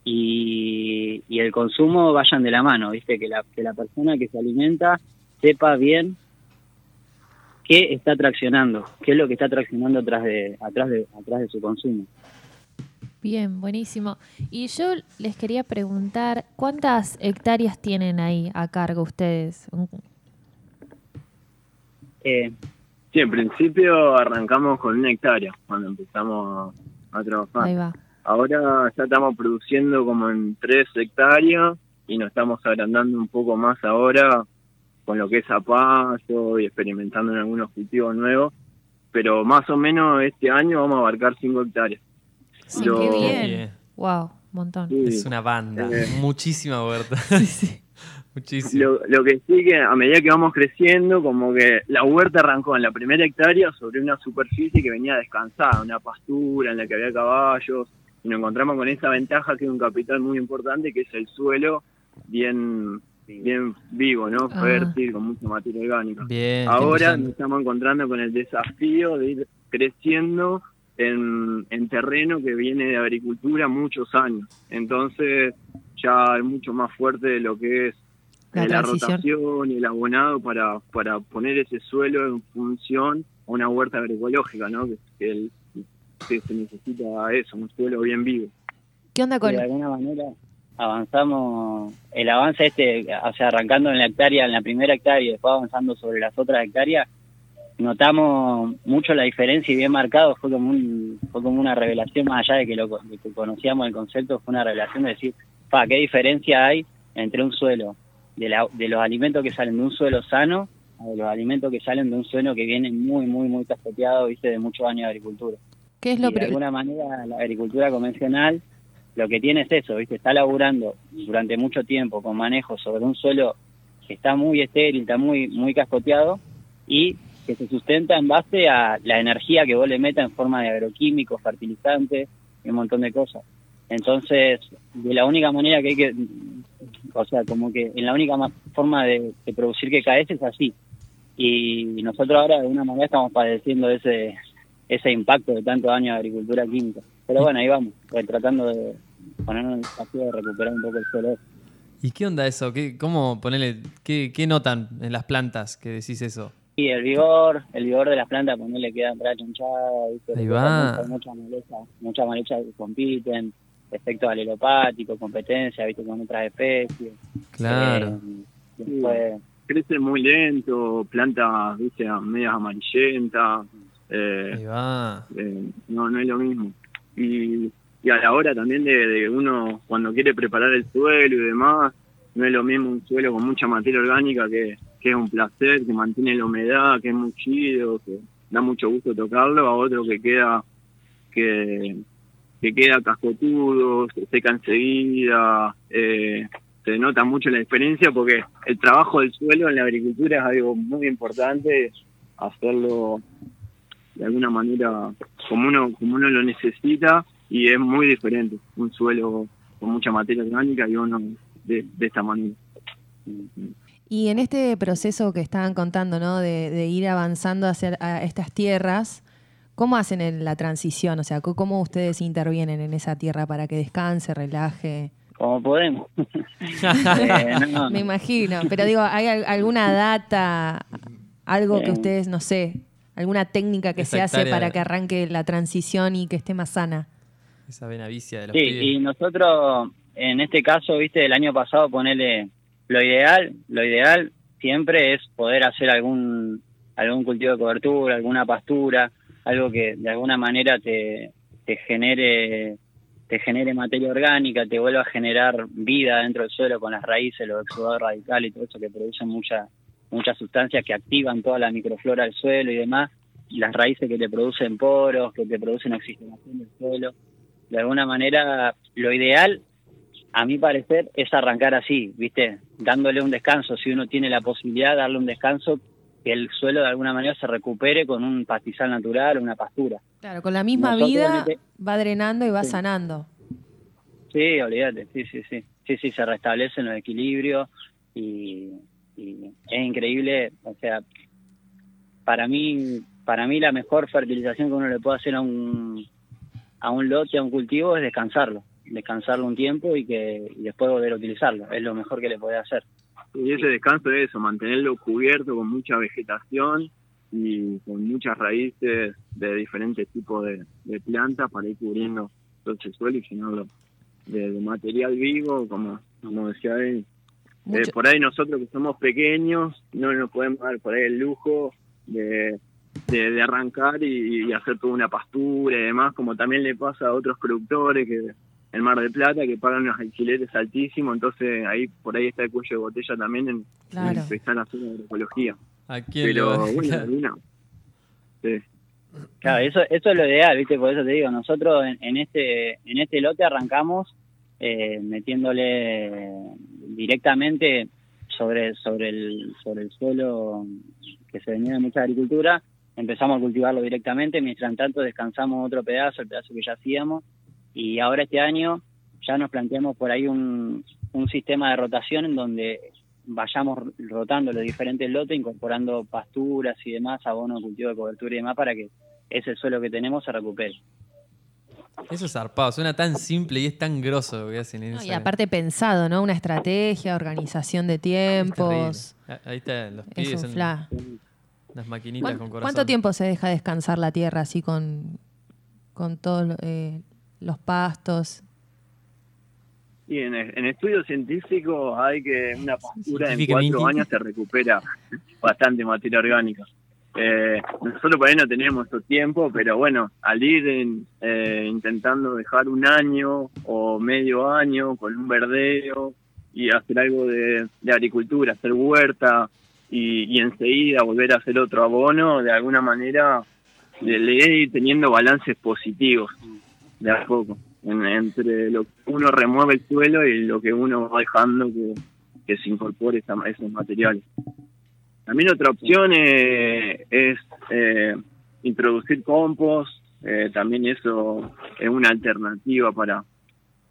y, y, el consumo vayan de la mano, ¿viste? Que la, que la persona que se alimenta sepa bien qué está traccionando, qué es lo que está traccionando atrás de, atrás de, atrás de su consumo. Bien, buenísimo. Y yo les quería preguntar, ¿cuántas hectáreas tienen ahí a cargo ustedes? Eh, sí, en principio arrancamos con una hectárea cuando empezamos a trabajar. Ahí va. Ahora ya estamos produciendo como en tres hectáreas y nos estamos agrandando un poco más ahora con lo que es zapallo y experimentando en algunos cultivos nuevos. Pero más o menos este año vamos a abarcar cinco hectáreas. Sí, qué bien. Wow, montón. Es una banda, eh, muchísima huerta. Muchísimo. Lo, lo, que sí que a medida que vamos creciendo, como que la huerta arrancó en la primera hectárea sobre una superficie que venía descansada, una pastura en la que había caballos, y nos encontramos con esa ventaja que es un capital muy importante, que es el suelo bien bien vivo, ¿no? Ah. Fértil, con mucha materia orgánica. Ahora nos estamos encontrando con el desafío de ir creciendo en, en, terreno que viene de agricultura muchos años. Entonces ya es mucho más fuerte de lo que es la, rotación y el abonado para, para poner ese suelo en función a una huerta agroecológica, ¿no? Que, el, que se necesita eso, un suelo bien vivo. ¿Qué onda con...? De alguna manera avanzamos, el avance este, o sea, arrancando en la hectárea, en la primera hectárea y después avanzando sobre las otras hectáreas, notamos mucho la diferencia y bien marcado, fue como un, fue como una revelación más allá de que lo que conocíamos el concepto, fue una revelación de decir, pa, qué diferencia hay entre un suelo, de, la, de los alimentos que salen de un suelo sano a de los alimentos que salen de un suelo que viene muy, muy, muy cascoteado, viste, de muchos años de agricultura. ¿Qué es lo de alguna manera la agricultura convencional lo que tiene es eso, ¿viste? Está laburando durante mucho tiempo con manejo sobre un suelo que está muy estéril, está muy, muy cascoteado y que se sustenta en base a la energía que vos le metas en forma de agroquímicos, fertilizantes y un montón de cosas. Entonces, de la única manera que hay que, o sea, como que en la única forma de, producir que caes es así. Y nosotros ahora de alguna manera estamos padeciendo ese, ese impacto de tantos años de agricultura química. Pero bueno, ahí vamos, tratando de ponernos en el desafío de recuperar un poco el suelo. ¿Y qué onda eso? ¿Qué, ¿Cómo ponerle, qué, qué notan en las plantas que decís eso? Sí, el vigor, el vigor de las plantas, ponerle queda para Ahí va. Muchas malezas, muchas malezas que compiten, efectos alelopáticos, competencia, viste, con otras especies. Claro. Eh, Crece muy lento, plantas, viste, medias amarillentas. Eh, Ahí va. Eh, no, no es lo mismo y, a la hora también de, uno cuando quiere preparar el suelo y demás, no es lo mismo un suelo con mucha materia orgánica que, es un placer, que mantiene la humedad, que es muy chido, que da mucho gusto tocarlo, a otro que queda que, que queda cascotudo, se seca enseguida, eh, se nota mucho la diferencia porque el trabajo del suelo en la agricultura es algo muy importante, hacerlo de alguna manera como uno, como uno lo necesita y es muy diferente un suelo con mucha materia orgánica y uno de, esta manera. Y en este proceso que estaban contando, ¿no? De, ir avanzando hacia a estas tierras, ¿cómo hacen la transición? O sea, ¿cómo ustedes intervienen en esa tierra para que descanse, relaje? Como podemos. Eh, Me imagino, pero digo, ¿hay alguna data, algo que ustedes, no sé, alguna técnica que se hace para que arranque la transición y que esté más sana. Esa benavicia de los Sí, y nosotros, en este caso, viste, el año pasado ponerle lo ideal, lo ideal siempre es poder hacer algún algún cultivo de cobertura, alguna pastura, algo que de alguna manera te, te genere te genere materia orgánica, te vuelva a generar vida dentro del suelo con las raíces, los exudados radicales y todo eso que producen mucha, muchas sustancias que activan toda la microflora del suelo y demás, las raíces que te producen poros, que te producen oxigenación del suelo. De alguna manera, lo ideal, a mi parecer, es arrancar así, ¿viste? Dándole un descanso, si uno tiene la posibilidad, darle un descanso que el suelo de alguna manera se recupere con un pastizal natural, una pastura. Claro, con la misma vida va drenando y va sanando. Sí, olvídate, sí, sí, sí. Sí, sí, se restablecen los equilibrios y, es increíble, o sea, para mí, para mí la mejor fertilización que uno le puede hacer a un, a un lote, a un cultivo, es descansarlo, descansarlo un tiempo y que y después volver a utilizarlo, es lo mejor que le puede hacer. Y ese descanso es eso, mantenerlo cubierto con mucha vegetación y con muchas raíces de diferentes tipos de, plantas para ir cubriendo todo ese suelo y llenarlo de, material vivo, como, como decía él. Eh, por ahí nosotros que somos pequeños no nos podemos dar por ahí el lujo de, de, arrancar y, hacer toda una pastura y demás, como también le pasa a otros productores que el Mar de Plata, que pagan unos alquileres altísimos, entonces ahí por ahí está el cuello de botella también en, empezar a hacer agroecología. Pero bueno, Claro, eso, eso es lo ideal, ¿viste? Por eso te digo, nosotros en, este en este lote arrancamos eh, metiéndole directamente sobre sobre el sobre el suelo que se venía de mucha agricultura, empezamos a cultivarlo directamente, mientras tanto descansamos otro pedazo, el pedazo que ya hacíamos, y ahora este año ya nos planteamos por ahí un, un sistema de rotación en donde vayamos rotando los diferentes lotes, incorporando pasturas y demás, abono, cultivo de cobertura y demás, para que ese suelo que tenemos se recupere. Eso es zarpado, suena tan simple y es tan grosso lo que hacen. En y aparte pensado, ¿no? Una estrategia, organización de tiempos. Ahí está, los pibes son las maquinitas con corazón. ¿Cuánto tiempo se deja descansar la tierra así con, con todos eh, los pastos? Y en, estudios científicos hay que una pastura en cuatro años se recupera bastante materia orgánica. Eh, nosotros por ahí no tenemos esos tiempo, pero bueno, al ir eh, intentando dejar un año o medio año con un verdeo y hacer algo de, agricultura, hacer huerta y, enseguida volver a hacer otro abono, de alguna manera le, le ir teniendo balances positivos de a poco entre lo que uno remueve el suelo y lo que uno va dejando que, se incorpore esos materiales. También otra opción eh, es eh, introducir compost, eh, también eso es una alternativa para,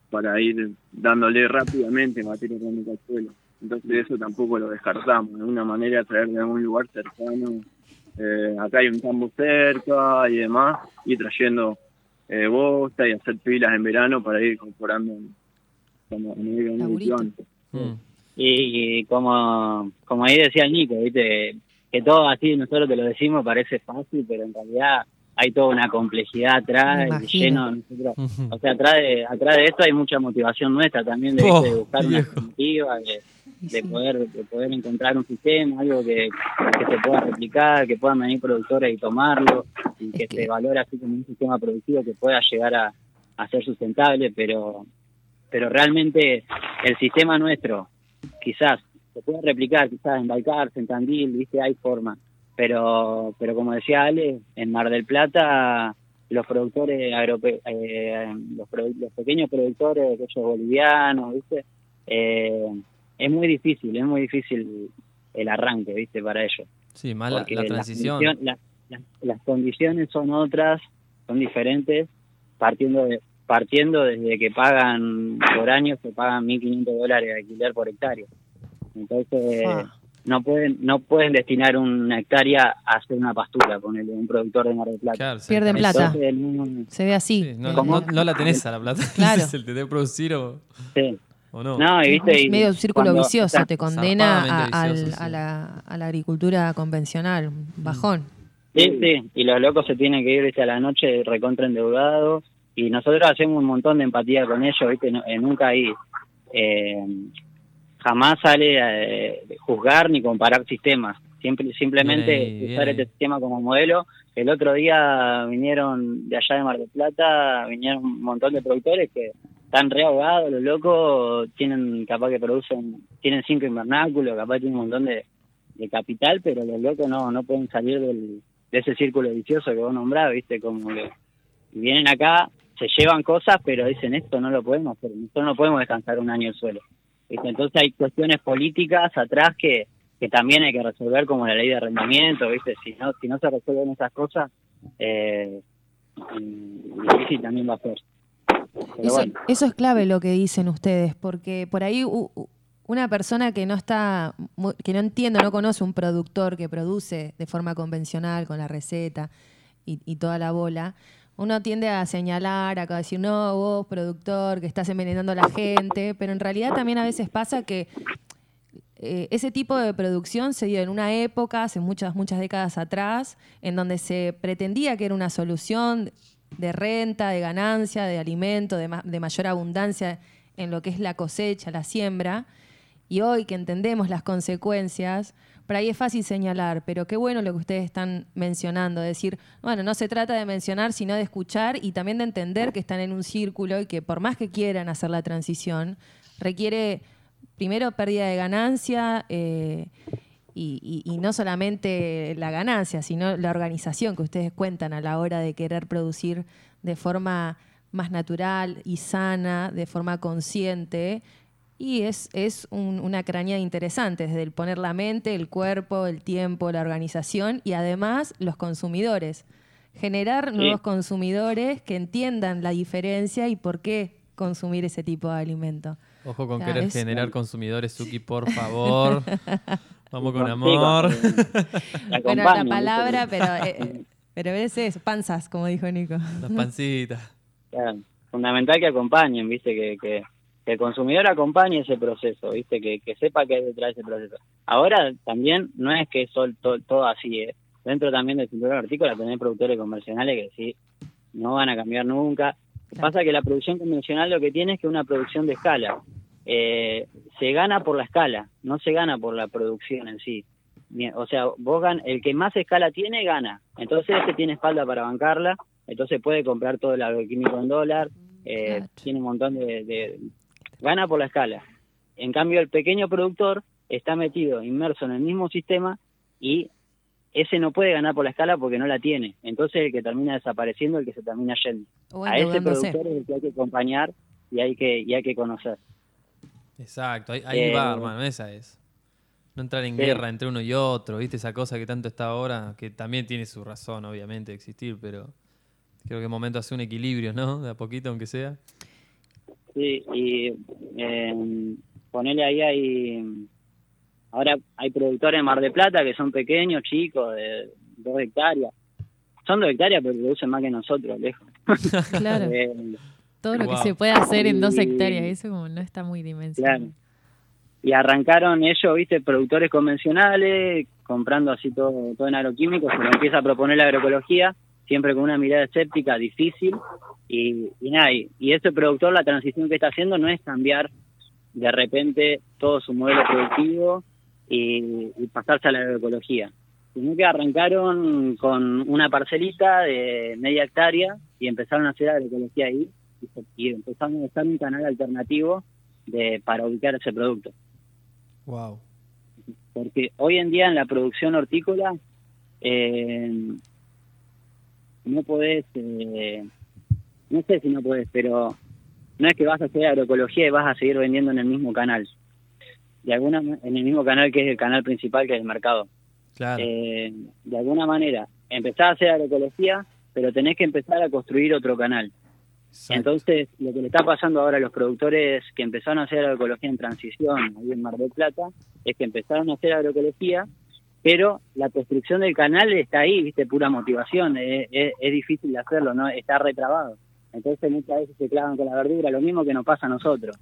para ir dándole rápidamente materia orgánica al suelo. Entonces eso tampoco lo descartamos, de una manera traer de algún lugar cercano, acá hay un campo cerca y demás, y trayendo eh, bosta y hacer pilas en verano para ir incorporando como mm. y, como como ahí decía el Nico viste que todo así nosotros te lo decimos parece fácil pero en realidad hay toda una complejidad atrás lleno nosotros, o sea atrás de atrás de esto hay mucha motivación nuestra también de, oh, buscar una alternativa de, de poder de poder encontrar un sistema algo que, que se pueda replicar que puedan venir productores y tomarlo y que, se valore así como un sistema productivo que pueda llegar a, ser sustentable pero pero realmente el sistema nuestro quizás se puede replicar quizás en Balcarce en Tandil viste hay forma pero pero como decía Ale en Mar del Plata los productores eh, los, los, pequeños productores aquellos bolivianos viste eh, es muy difícil, es muy difícil el arranque, ¿viste? Para ellos. Sí, más la, transición. las condiciones son otras, son diferentes, partiendo de, partiendo desde que pagan por año, se pagan 1.500 dólares de alquiler por hectárea. Entonces, ah. No pueden no pueden destinar una hectárea a hacer una pastura con el, un productor de Mar del Plata. Pierden plata. se ve así. no, la tenés a la plata. Claro. el te debe producir o... Sí. no? y viste, medio círculo vicioso, te condena a, la, a, la, agricultura convencional, bajón. Sí, sí, y los locos se tienen que ir a la noche recontra endeudados y nosotros hacemos un montón de empatía con ellos, ¿viste? Eh, nunca hay, eh, jamás sale a juzgar ni comparar sistemas, Simple, simplemente Bien ahí, bien usar este sistema como modelo. El otro día vinieron de allá de Mar del Plata, vinieron un montón de productores que están re ahogados, los locos, tienen capaz que producen, tienen cinco invernáculos, capaz tienen un montón de, de capital, pero los locos no, no pueden salir del, de ese círculo vicioso que vos nombrás, viste, como que vienen acá, se llevan cosas, pero dicen esto no lo podemos hacer, nosotros no podemos descansar un año el suelo. ¿Viste? Entonces hay cuestiones políticas atrás que, que también hay que resolver, como la ley de arrendamiento, ¿viste? Si no, si no se resuelven esas cosas, eh, difícil también va a ser. Eso, bueno. eso es clave lo que dicen ustedes, porque por ahí una persona que no está, que no entiende, no conoce un productor que produce de forma convencional con la receta y, y toda la bola, uno tiende a señalar, a decir, no, vos productor, que estás envenenando a la gente, pero en realidad también a veces pasa que eh, ese tipo de producción se dio en una época, hace muchas, muchas décadas atrás, en donde se pretendía que era una solución de renta, de ganancia, de alimento, de, ma- de mayor abundancia en lo que es la cosecha, la siembra. Y hoy que entendemos las consecuencias, por ahí es fácil señalar, pero qué bueno lo que ustedes están mencionando, decir, bueno, no se trata de mencionar, sino de escuchar y también de entender que están en un círculo y que por más que quieran hacer la transición, requiere primero pérdida de ganancia eh, y, no solamente la ganancia, sino la organización que ustedes cuentan a la hora de querer producir de forma más natural y sana, de forma consciente. Y es, es un- una crañada interesante, desde el poner la mente, el cuerpo, el tiempo, la organización y además los consumidores. Generar Sí. nuevos consumidores que entiendan la diferencia y por qué consumir ese tipo de alimento. Ojo con Claro, querer generar consumidores, Suki, por favor. Vamos con amor. Bueno, la palabra, pero, eh, pero es eso, panzas, como dijo Nico. Las pancitas. Claro, fundamental que acompañen, viste, que, que, que el consumidor acompañe ese proceso, viste, que, que sepa que hay detrás de ese proceso. Ahora también no es que es sol- to- todo así, eh. dentro también del cinturón hortícola tenés productores convencionales que sí, no van a cambiar nunca. Pasa que la producción convencional lo que tiene es que es una producción de escala. Eh, se gana por la escala, no se gana por la producción en sí. O sea, vos gan el que más escala tiene, gana. Entonces ese tiene espalda para bancarla, entonces puede comprar todo el agroquímico en dólar, eh, tiene un montón de, de- Gana por la escala. En cambio, el pequeño productor está metido, inmerso en el mismo sistema y ese no puede ganar por la escala porque no la tiene. Entonces el que termina desapareciendo, el que se termina yendo. O A ese productor es el que hay que acompañar y hay que, y hay que conocer. Exacto, ahí, ahí Eh, va, hermano, esa es. No entrar en sí. guerra entre uno y otro, ¿viste? Esa cosa que tanto está ahora, que también tiene su razón, obviamente, de existir, pero creo que es momento de hacer un equilibrio, ¿no? De a poquito, aunque sea. Sí, y eh, ponele ahí, hay, ahora hay productores en Mar de Plata que son pequeños, chicos, de dos hectáreas. Son dos hectáreas, pero producen más que nosotros, lejos. Claro. Eh, Todo lo Wow. que se puede hacer en dos hectáreas, eso como no está muy dimensionado. Claro. Y arrancaron ellos, viste, productores convencionales, comprando así todo, todo en agroquímicos, se lo empieza a proponer la agroecología, siempre con una mirada escéptica, difícil, y, y nada, y, y este productor la transición que está haciendo no es cambiar de repente todo su modelo productivo y, y pasarse a la agroecología, sino que arrancaron con una parcelita de media hectárea y empezaron a hacer agroecología ahí y empezaron a buscar un canal alternativo de, para ubicar ese producto. Wow. Porque hoy en día en la producción hortícola eh, no podés, eh, no sé si no podés, pero no es que vas a hacer agroecología y vas a seguir vendiendo en el mismo canal. De alguna en el mismo canal que es el canal principal que es el mercado. Claro. Eh, de alguna manera, empezás a hacer agroecología, pero tenés que empezar a construir otro canal. Entonces, lo que le está pasando ahora a los productores que empezaron a hacer agroecología en transición ahí en Mar del Plata es que empezaron a hacer agroecología, pero la construcción del canal está ahí, viste, pura motivación, es, es- es difícil de hacerlo, no está retrabado. Entonces muchas veces se clavan con la verdura, lo mismo que nos pasa a nosotros.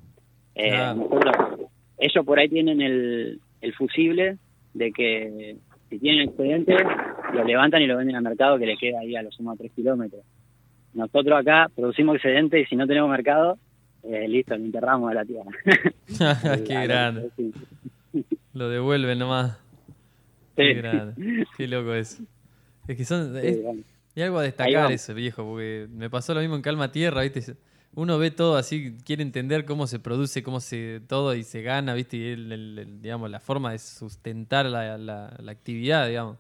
Eh, nosotros ellos por ahí tienen el, el fusible de que si tienen excedente, lo levantan y lo venden al mercado que le queda ahí a lo sumo a 3 kilómetros. Nosotros acá producimos excedente y si no tenemos mercado, eh, listo, lo enterramos a la tierra. Qué grande. Lo devuelven nomás. Qué, grande. Qué loco es. Es que son. Es, y algo a destacar eso, viejo, porque me pasó lo mismo en Calma Tierra, ¿viste? Uno ve todo así, quiere entender cómo se produce, cómo se todo y se gana, ¿viste? Y el, digamos, la forma de sustentar la, la, actividad, digamos.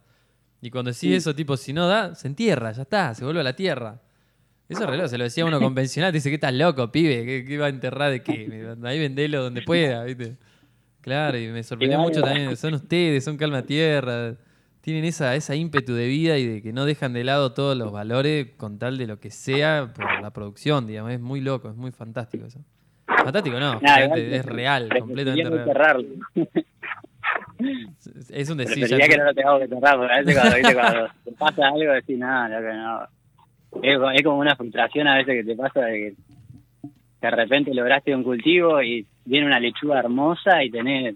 Y cuando decís eso, tipo, si no da, se entierra, ya está, se vuelve a la tierra. Eso es reloj, se lo decía uno convencional, te dice que estás loco, pibe, ¿qué, va a enterrar de qué? Ahí vendelo donde pueda, ¿viste? Claro, y me sorprendió mucho también, son ustedes, son Calma Tierra tienen esa, esa ímpetu de vida y de que no dejan de lado todos los valores con tal de lo que sea por la producción, digamos. Es muy loco, es muy fantástico eso. Fantástico, no, es real, completamente real. Es un decir. Ya que no lo tengo que cerrar, porque a veces cuando, cuando te pasa algo decís, nada, que no. Es, es, como una frustración a veces que te pasa de que de repente lograste un cultivo y viene una lechuga hermosa y tenés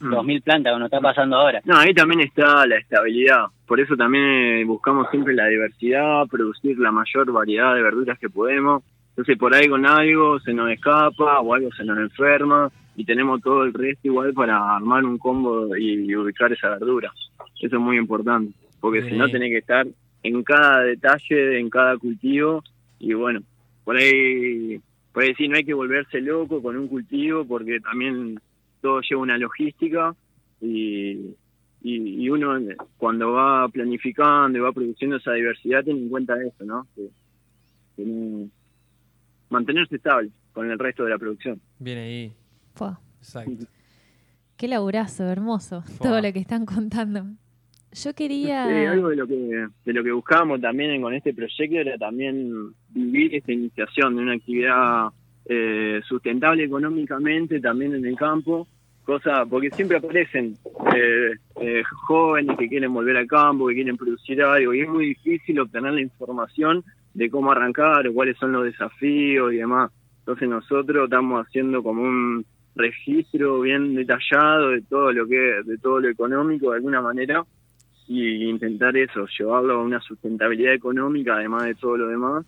2.000 mm. plantas, como está pasando ahora. No, ahí también está la estabilidad. Por eso también eh, buscamos siempre la diversidad, producir la mayor variedad de verduras que podemos. Entonces, por ahí con algo se nos escapa o algo se nos enferma y tenemos todo el resto igual para armar un combo y, ubicar esa verdura. Eso es muy importante, porque si no tenés que estar en cada detalle, en cada cultivo y bueno, por ahí, por ahí sí no hay que volverse loco con un cultivo porque también todo lleva una logística y, y, uno cuando va planificando y va produciendo esa diversidad tiene en cuenta eso, ¿no? Que, mantenerse estable con el resto de la producción. Viene ahí. Exacto. Qué laburazo, hermoso, todo lo que están contando. Yo quería... algo de lo que de lo que buscábamos también con este proyecto era también vivir esta iniciación de una actividad eh, sustentable económicamente también en el campo cosa porque siempre aparecen eh, eh, jóvenes que quieren volver al campo, que quieren producir algo, y es muy difícil obtener la información de cómo arrancar, cuáles son los desafíos y demás. Entonces nosotros estamos haciendo como un registro bien detallado de todo lo que de todo lo económico de alguna manera y intentar eso, llevarlo a una sustentabilidad económica además de todo lo demás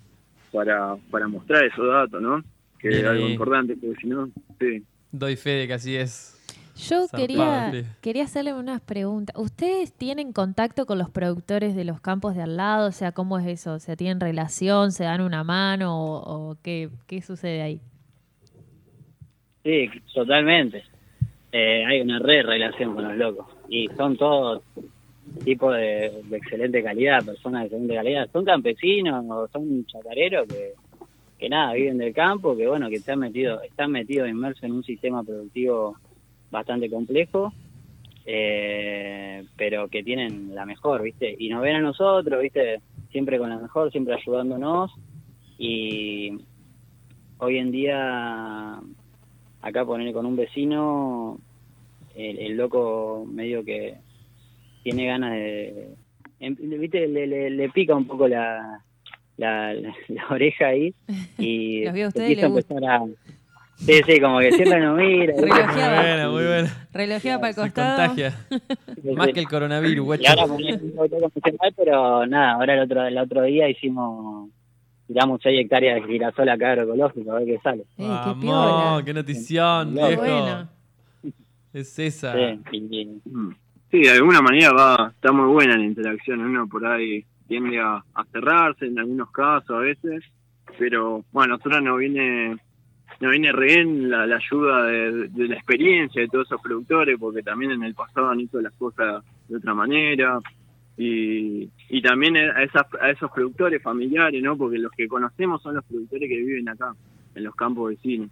para, para mostrar esos datos, ¿no? Que es algo importante, porque si no, sí. Doy fe de que así es. Yo quería, quería hacerle unas preguntas. ¿Ustedes tienen contacto con los productores de los campos de al lado? O sea, ¿cómo es eso? O sea, ¿tienen relación? ¿Se dan una mano? ¿O, qué, qué sucede ahí? Sí, totalmente. Eh, hay una re relación con los locos. Y son todos tipos de, excelente calidad, personas de excelente calidad. Son campesinos o son chacareros que, que nada, viven del campo, que bueno, que están metidos, están metidos inmersos en un sistema productivo bastante complejo, eh, pero que tienen la mejor, ¿viste? Y nos ven a nosotros, ¿viste? Siempre con la mejor, siempre ayudándonos. Y hoy en día, acá poner con un vecino, el, loco medio que tiene ganas de. Em, ¿Viste? Le, le, pica un poco la, la, oreja ahí y empieza a empezar a, Sí, sí, como que siempre nos mira. Relojeada. Muy buena, muy buena. Relojeada para el costado. contagia. Más que el coronavirus, güey. Y ahora poco pero nada, ahora el otro, el otro día hicimos tiramos 6 hectáreas de girasol acá agroecológico, a ver qué sale. Eh, qué, qué notición, viejo. Bueno. Es esa. Sí, sí, de alguna manera va, está muy buena la interacción. Uno por ahí tiende a, a cerrarse en algunos casos a veces, pero bueno, nosotros nos viene nos viene re la, ayuda de, la experiencia de todos esos productores, porque también en el pasado han hecho las cosas de otra manera. Y, y también a, esas, a esos productores familiares, ¿no? Porque los que conocemos son los productores que viven acá, en los campos vecinos.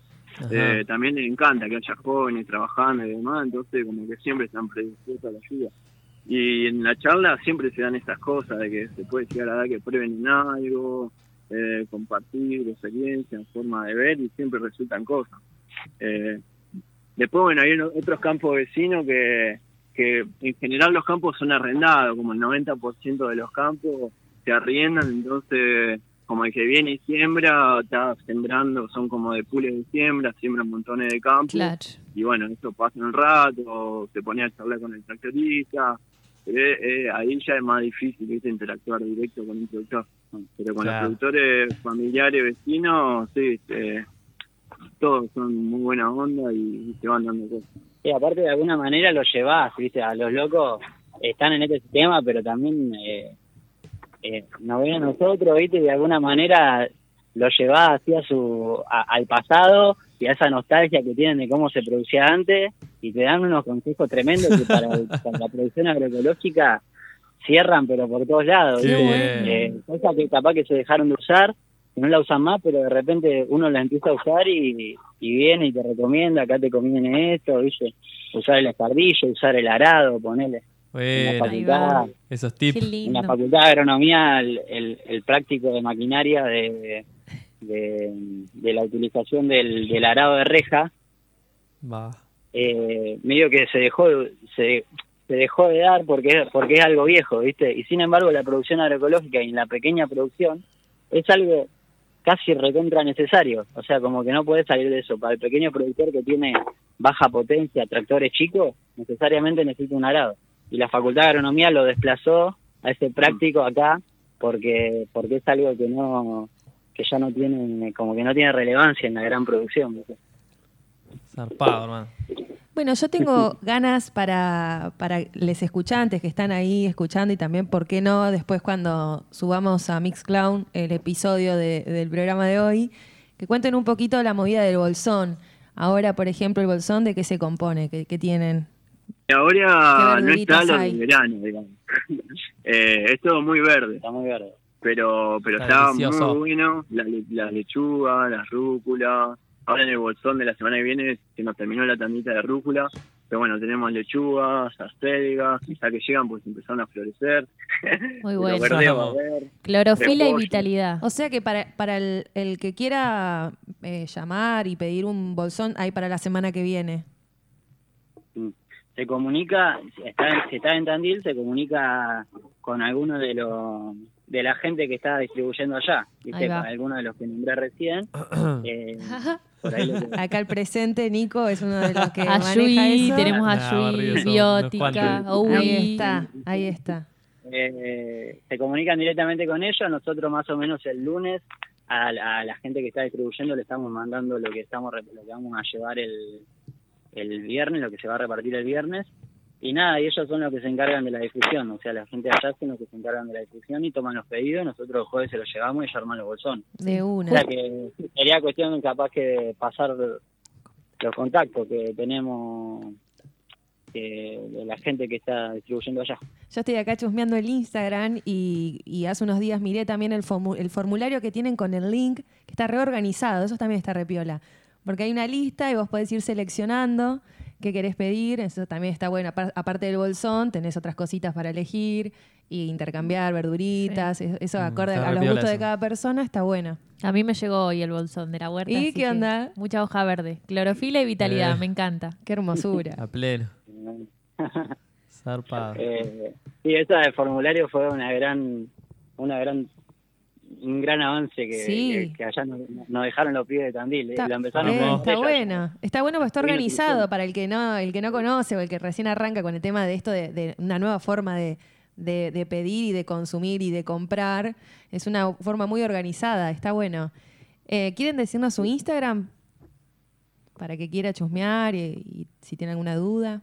Eh, también les encanta que haya jóvenes trabajando y demás, entonces como que siempre están predispuestos a la ayuda. Y en la charla siempre se dan estas cosas, de que se puede llegar a dar que prueben en algo, eh, compartir experiencias, forma de ver y siempre resultan cosas. Eh, después, bueno, hay otros campos vecinos que, que en general los campos son arrendados, como el 90% de los campos se arriendan, entonces como el que viene y siembra, está sembrando, son como de pules de siembra, siembran montones de campos. Y bueno, eso pasa un rato, se pone a charlar con el tractorista, eh, eh, ahí ya es más difícil interactuar directo con un productor. Pero con los productores familiares, vecinos, sí, eh, todos son muy buena onda y, te van dando cosas. Y aparte de alguna manera lo llevas, viste, a los locos, están en este sistema, pero también eh, eh, nos ven a nosotros, ¿viste? Y de alguna manera lo lleva hacia su, al pasado y a esa nostalgia que tienen de cómo se producía antes y te dan unos consejos tremendos que para, la producción agroecológica cierran pero por todos lados. Eh, cosas que capaz que se dejaron de usar, que no la usan más, pero de repente uno la empieza a usar y, viene y te recomienda, acá te conviene esto, ¿viste? usar el escardillo, usar el arado, ponele. En la facultad, esos tips. En la facultad de agronomía, el, el práctico de maquinaria de de, la utilización del, del, arado de reja, eh, medio que se dejó se, se dejó de dar porque, porque es algo viejo, ¿viste? Y sin embargo la producción agroecológica y la pequeña producción es algo casi recontra necesario, o sea, como que no puede salir de eso. Para el pequeño productor que tiene baja potencia, tractores chicos, necesariamente necesita un arado. Y la Facultad de Agronomía lo desplazó a ese práctico acá porque porque es algo que no que ya no tienen, como que no tiene relevancia en la gran producción. Zarpado, hermano. Bueno, yo tengo ganas para, para les escuchantes que están ahí escuchando y también, ¿por qué no? Después cuando subamos a Mixcloud el episodio del programa de hoy, que cuenten un poquito la movida del bolsón. Ahora, por ejemplo, el bolsón, ¿de qué se compone? ¿Qué, qué tienen? Ahora no está lo de verano, digamos. eh, es todo muy verde. Está muy verde pero pero está, muy bueno, las la lechugas, las rúculas, ahora en el bolsón de la semana que viene se nos terminó la tandita de rúcula, pero bueno, tenemos lechugas, acelgas, quizá que llegan pues empezaron a florecer. Muy bueno. Clorofila y vitalidad. O sea que para, para el, el que quiera eh, llamar y pedir un bolsón, hay para la semana que viene. Se comunica, está, si está en Tandil, se comunica con alguno de los de la gente que está distribuyendo allá, ¿viste? algunos de los que nombré recién. eh, Acá el presente, Nico, es uno de los que maneja eso. tenemos a Yui, Biótica, Ahí está, ahí está. Eh, se comunican directamente con ellos, nosotros más o menos el lunes a, la gente que está distribuyendo le estamos mandando lo que estamos lo que vamos a llevar el, el viernes, lo que se va a repartir el viernes y nada, y ellos son los que se encargan de la difusión, o sea, la gente de allá son los que se encargan de la difusión y toman los pedidos, nosotros los jueves se los llevamos y ellos arman los bolsones. De una. O sea que sería cuestión capaz que de pasar los contactos que tenemos de la gente que está distribuyendo allá. Yo estoy acá chusmeando el Instagram y, y hace unos días miré también el, el formulario que tienen con el link, que está reorganizado, eso también está repiola, porque hay una lista y vos podés ir seleccionando qué querés pedir, eso también está bueno. Aparte del bolsón, tenés otras cositas para elegir y intercambiar verduritas, eso mm, acorde a los gustos de cada persona, está bueno. A mí me llegó hoy el bolsón de la huerta. ¿Y qué onda? Mucha hoja verde, clorofila y vitalidad, eh. me encanta. Qué hermosura. A pleno. Zarpado. Eh, sí, esa de formulario fue una gran, una gran un gran avance que, que, allá nos, dejaron los pies de Tandil. ¿eh? Está, está bueno, está bueno porque está organizado para el que no, el que no conoce o el que recién arranca con el tema de esto de, una nueva forma de, de, pedir y de consumir y de comprar. Es una forma muy organizada, está bueno. Eh, ¿Quieren decirnos su Instagram? Para que quiera chusmear y, y si tiene alguna duda.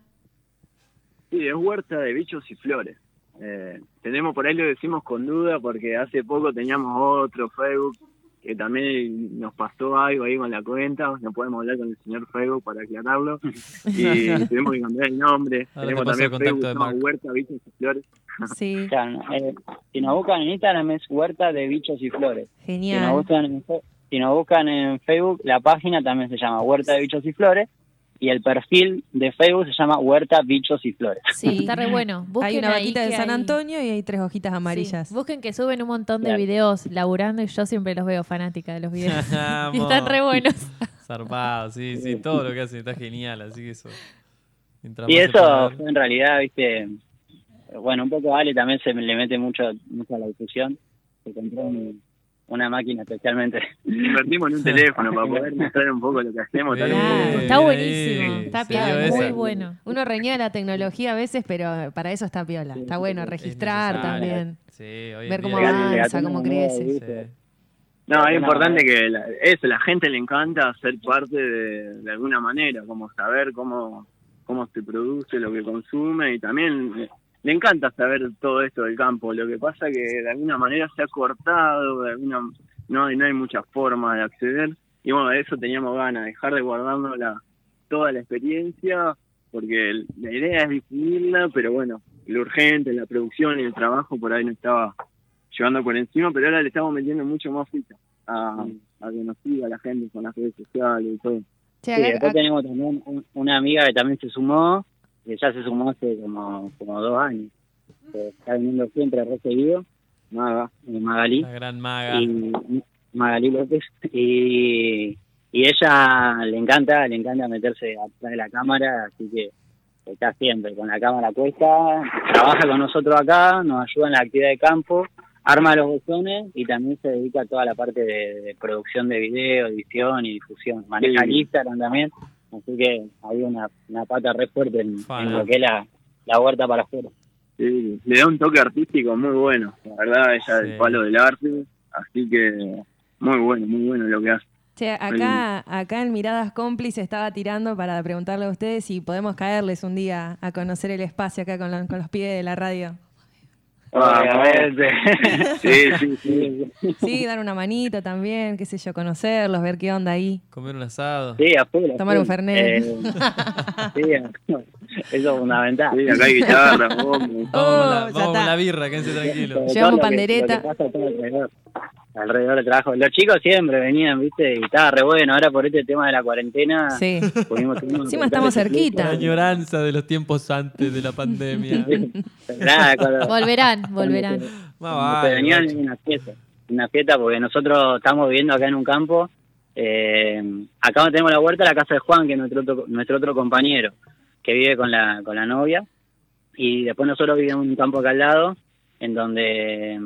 Sí, es Huerta de Bichos y Flores. Eh, tenemos por ahí lo decimos con duda porque hace poco teníamos otro Facebook que también nos pasó algo ahí con la cuenta, no podemos hablar con el señor Facebook para aclararlo y tuvimos que cambiar el nombre. tenemos también Facebook de Huerta, Bichos y Flores. Sí. Eh, si nos buscan en Instagram es Huerta de Bichos y Flores. Genial. Si nos buscan en, si nos buscan en Facebook, la página también se llama Huerta de Bichos y Flores y el perfil de Facebook se llama Huerta, Bichos y Flores. Sí, está re bueno. hay una vaquita de San Antonio y hay tres hojitas amarillas. Busquen que suben un montón de videos laburando y yo siempre los veo fanática de los videos. y están re buenos. Zarpado, sí, sí, todo lo que hacen está genial, así que eso. Y eso en realidad, viste, bueno, un poco vale también se le mete mucho, mucho a la discusión. Se compró un, una máquina especialmente. Invertimos en un teléfono para poder mostrar un poco lo que hacemos. está buenísimo, está piola, muy bueno. Uno reñía la tecnología a veces, pero para eso está piola. Está bueno registrar también. ver cómo avanza, cómo crece. No, es importante que la, eso, la gente le encanta ser parte de, de alguna manera, como saber cómo, cómo se produce lo que consume y también le encanta saber todo esto del campo. Lo que pasa que de alguna manera se ha cortado, de alguna no, no hay muchas formas de acceder. Y bueno, de eso teníamos ganas, dejar de guardarnos la, toda la experiencia, porque la idea es difundirla, pero bueno, lo urgente, la producción y el trabajo por ahí no estaba llevando por encima, pero ahora le estamos metiendo mucho más ficha a, a que nos siga la gente con las redes sociales y todo. Sí, después tenemos también una amiga que también se sumó, que ya se sumó hace como, como dos años. Que está viniendo siempre recibido, Maga, eh, Magalí. La gran Maga. Y, Magalí López. Y, y ella le encanta, le encanta meterse atrás de la cámara, así que está siempre con la cámara puesta, trabaja con nosotros acá, nos ayuda en la actividad de campo, arma los botones y también se dedica a toda la parte de, producción de video, edición y difusión. Maneja el Instagram también, así que hay una, una pata re fuerte en, lo que es la, la huerta para afuera. Sí, le da un toque artístico muy bueno, la verdad, ella del palo del arte, así que muy bueno, muy bueno lo que hace. Che, acá, acá en Miradas Cómplices estaba tirando para preguntarle a ustedes si podemos caerles un día a conocer el espacio acá con, con los pies de la radio. Obviamente. sí, sí, sí. Sí, dar una manito también, qué sé yo, conocerlos, ver qué onda ahí. Comer un asado. Sí, afuera. Tomar un fernet. Eh, sí, eso es fundamental. Sí, acá hay guitarra, vamos, Oh, la, vamos con está. la birra, quédense tranquilo. Llevamos Todo lo que- pandereta. Alrededor, del trabajo. Los chicos siempre venían, viste, y estaba re bueno. Ahora por este tema de la cuarentena, Sí. pudimos Encima estamos La cerquita. añoranza de los tiempos antes de la pandemia. Nada, cuando- Volverán, volverán. Vale, venían en una fiesta. Una fiesta porque nosotros estamos viviendo acá en un campo. Eh, acá donde tenemos la huerta, la casa de Juan, que es nuestro otro, nuestro otro compañero, que vive con la, con la novia. Y después nosotros vivimos en un campo acá al lado, en donde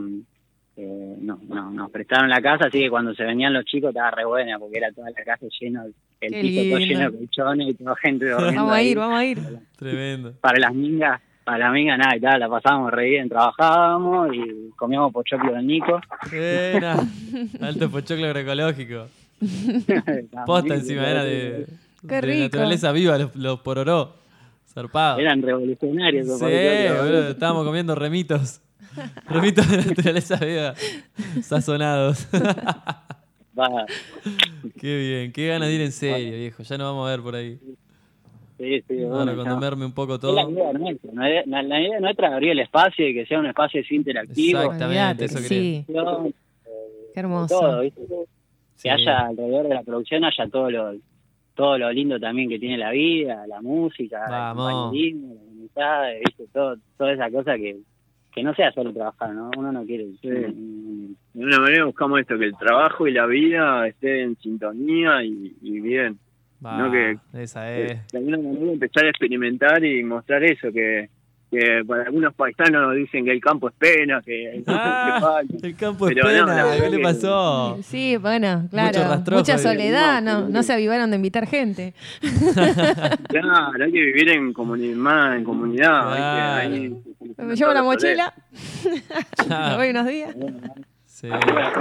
eh, no, no, nos prestaron la casa, así que cuando se venían los chicos estaba re buena, porque era toda la casa lleno, el Qué piso todo lleno de colchones y toda gente durmiendo Vamos a ir, vamos a ir. Tremendo. Para las mingas, para las mingas nada y tal, la pasábamos re bien, trabajábamos y comíamos pochoclo del Nico. Era. Alto pochoclo agroecológico. Posta encima, era de, Qué de naturaleza viva, los, los pororó. Zarpado. Eran revolucionarios. esos Sí, boludo, estábamos comiendo remitos. Remitos de naturaleza viva. Sazonados. Va, qué bien, qué ganas de ir en serio, viejo. Ya nos vamos a ver por ahí. sí, sí, Ahora bueno, cuando merme un poco Es la todo. idea nuestra, la, la idea nuestra es abrir el espacio y que sea un espacio interactivo. Exactamente, eso sí. Todo, Qué hermoso. todo, ¿viste? Sí. Que haya alrededor de la producción haya todo lo todo lo lindo también que tiene la vida, la música, Vamos. el compañerismo, la amistad, ¿viste? Todo, toda esa cosa que, que no sea solo trabajar, ¿no? Uno no quiere. Mm, De una manera buscamos esto, que el trabajo y la vida estén en sintonía y, y bien. Va, no que- esa es. De alguna manera empezar a experimentar y mostrar eso, que, que para algunos paisanos dicen que el campo es pena, que, Ah, que falta. el campo es Pero no, pena, verdad ¿qué le pasó? Sí, bueno, claro. Mucha soledad, no, no se avivaron de invitar gente. Claro, hay que vivir en comunidad, en comunidad. hay que- Claro. hay- Me llevo la mochila, me voy unos días. Sí.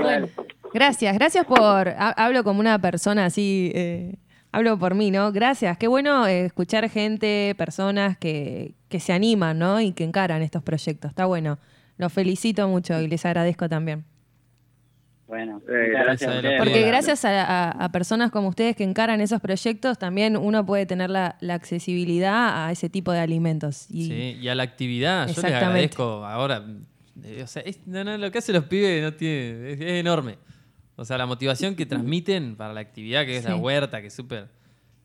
Bueno, gracias, gracias por. ha- Hablo como una persona así. eh, hablo por mí, ¿no? Gracias. Qué bueno eh, escuchar gente, personas que, que se animan, ¿no? Y que encaran estos proyectos. Está bueno. Los felicito mucho y les agradezco también. Bueno, Eh, gracias. Porque gracias a, a- a personas como ustedes que encaran esos proyectos, también uno puede tener la, la accesibilidad a ese tipo de alimentos. Y Sí, y a la actividad, yo les agradezco ahora. eh, o sea, es- no, no, lo que hacen los pibes no tiene, es, es enorme. O sea, la motivación que transmiten para la actividad, que es la Sí. huerta, que es súper.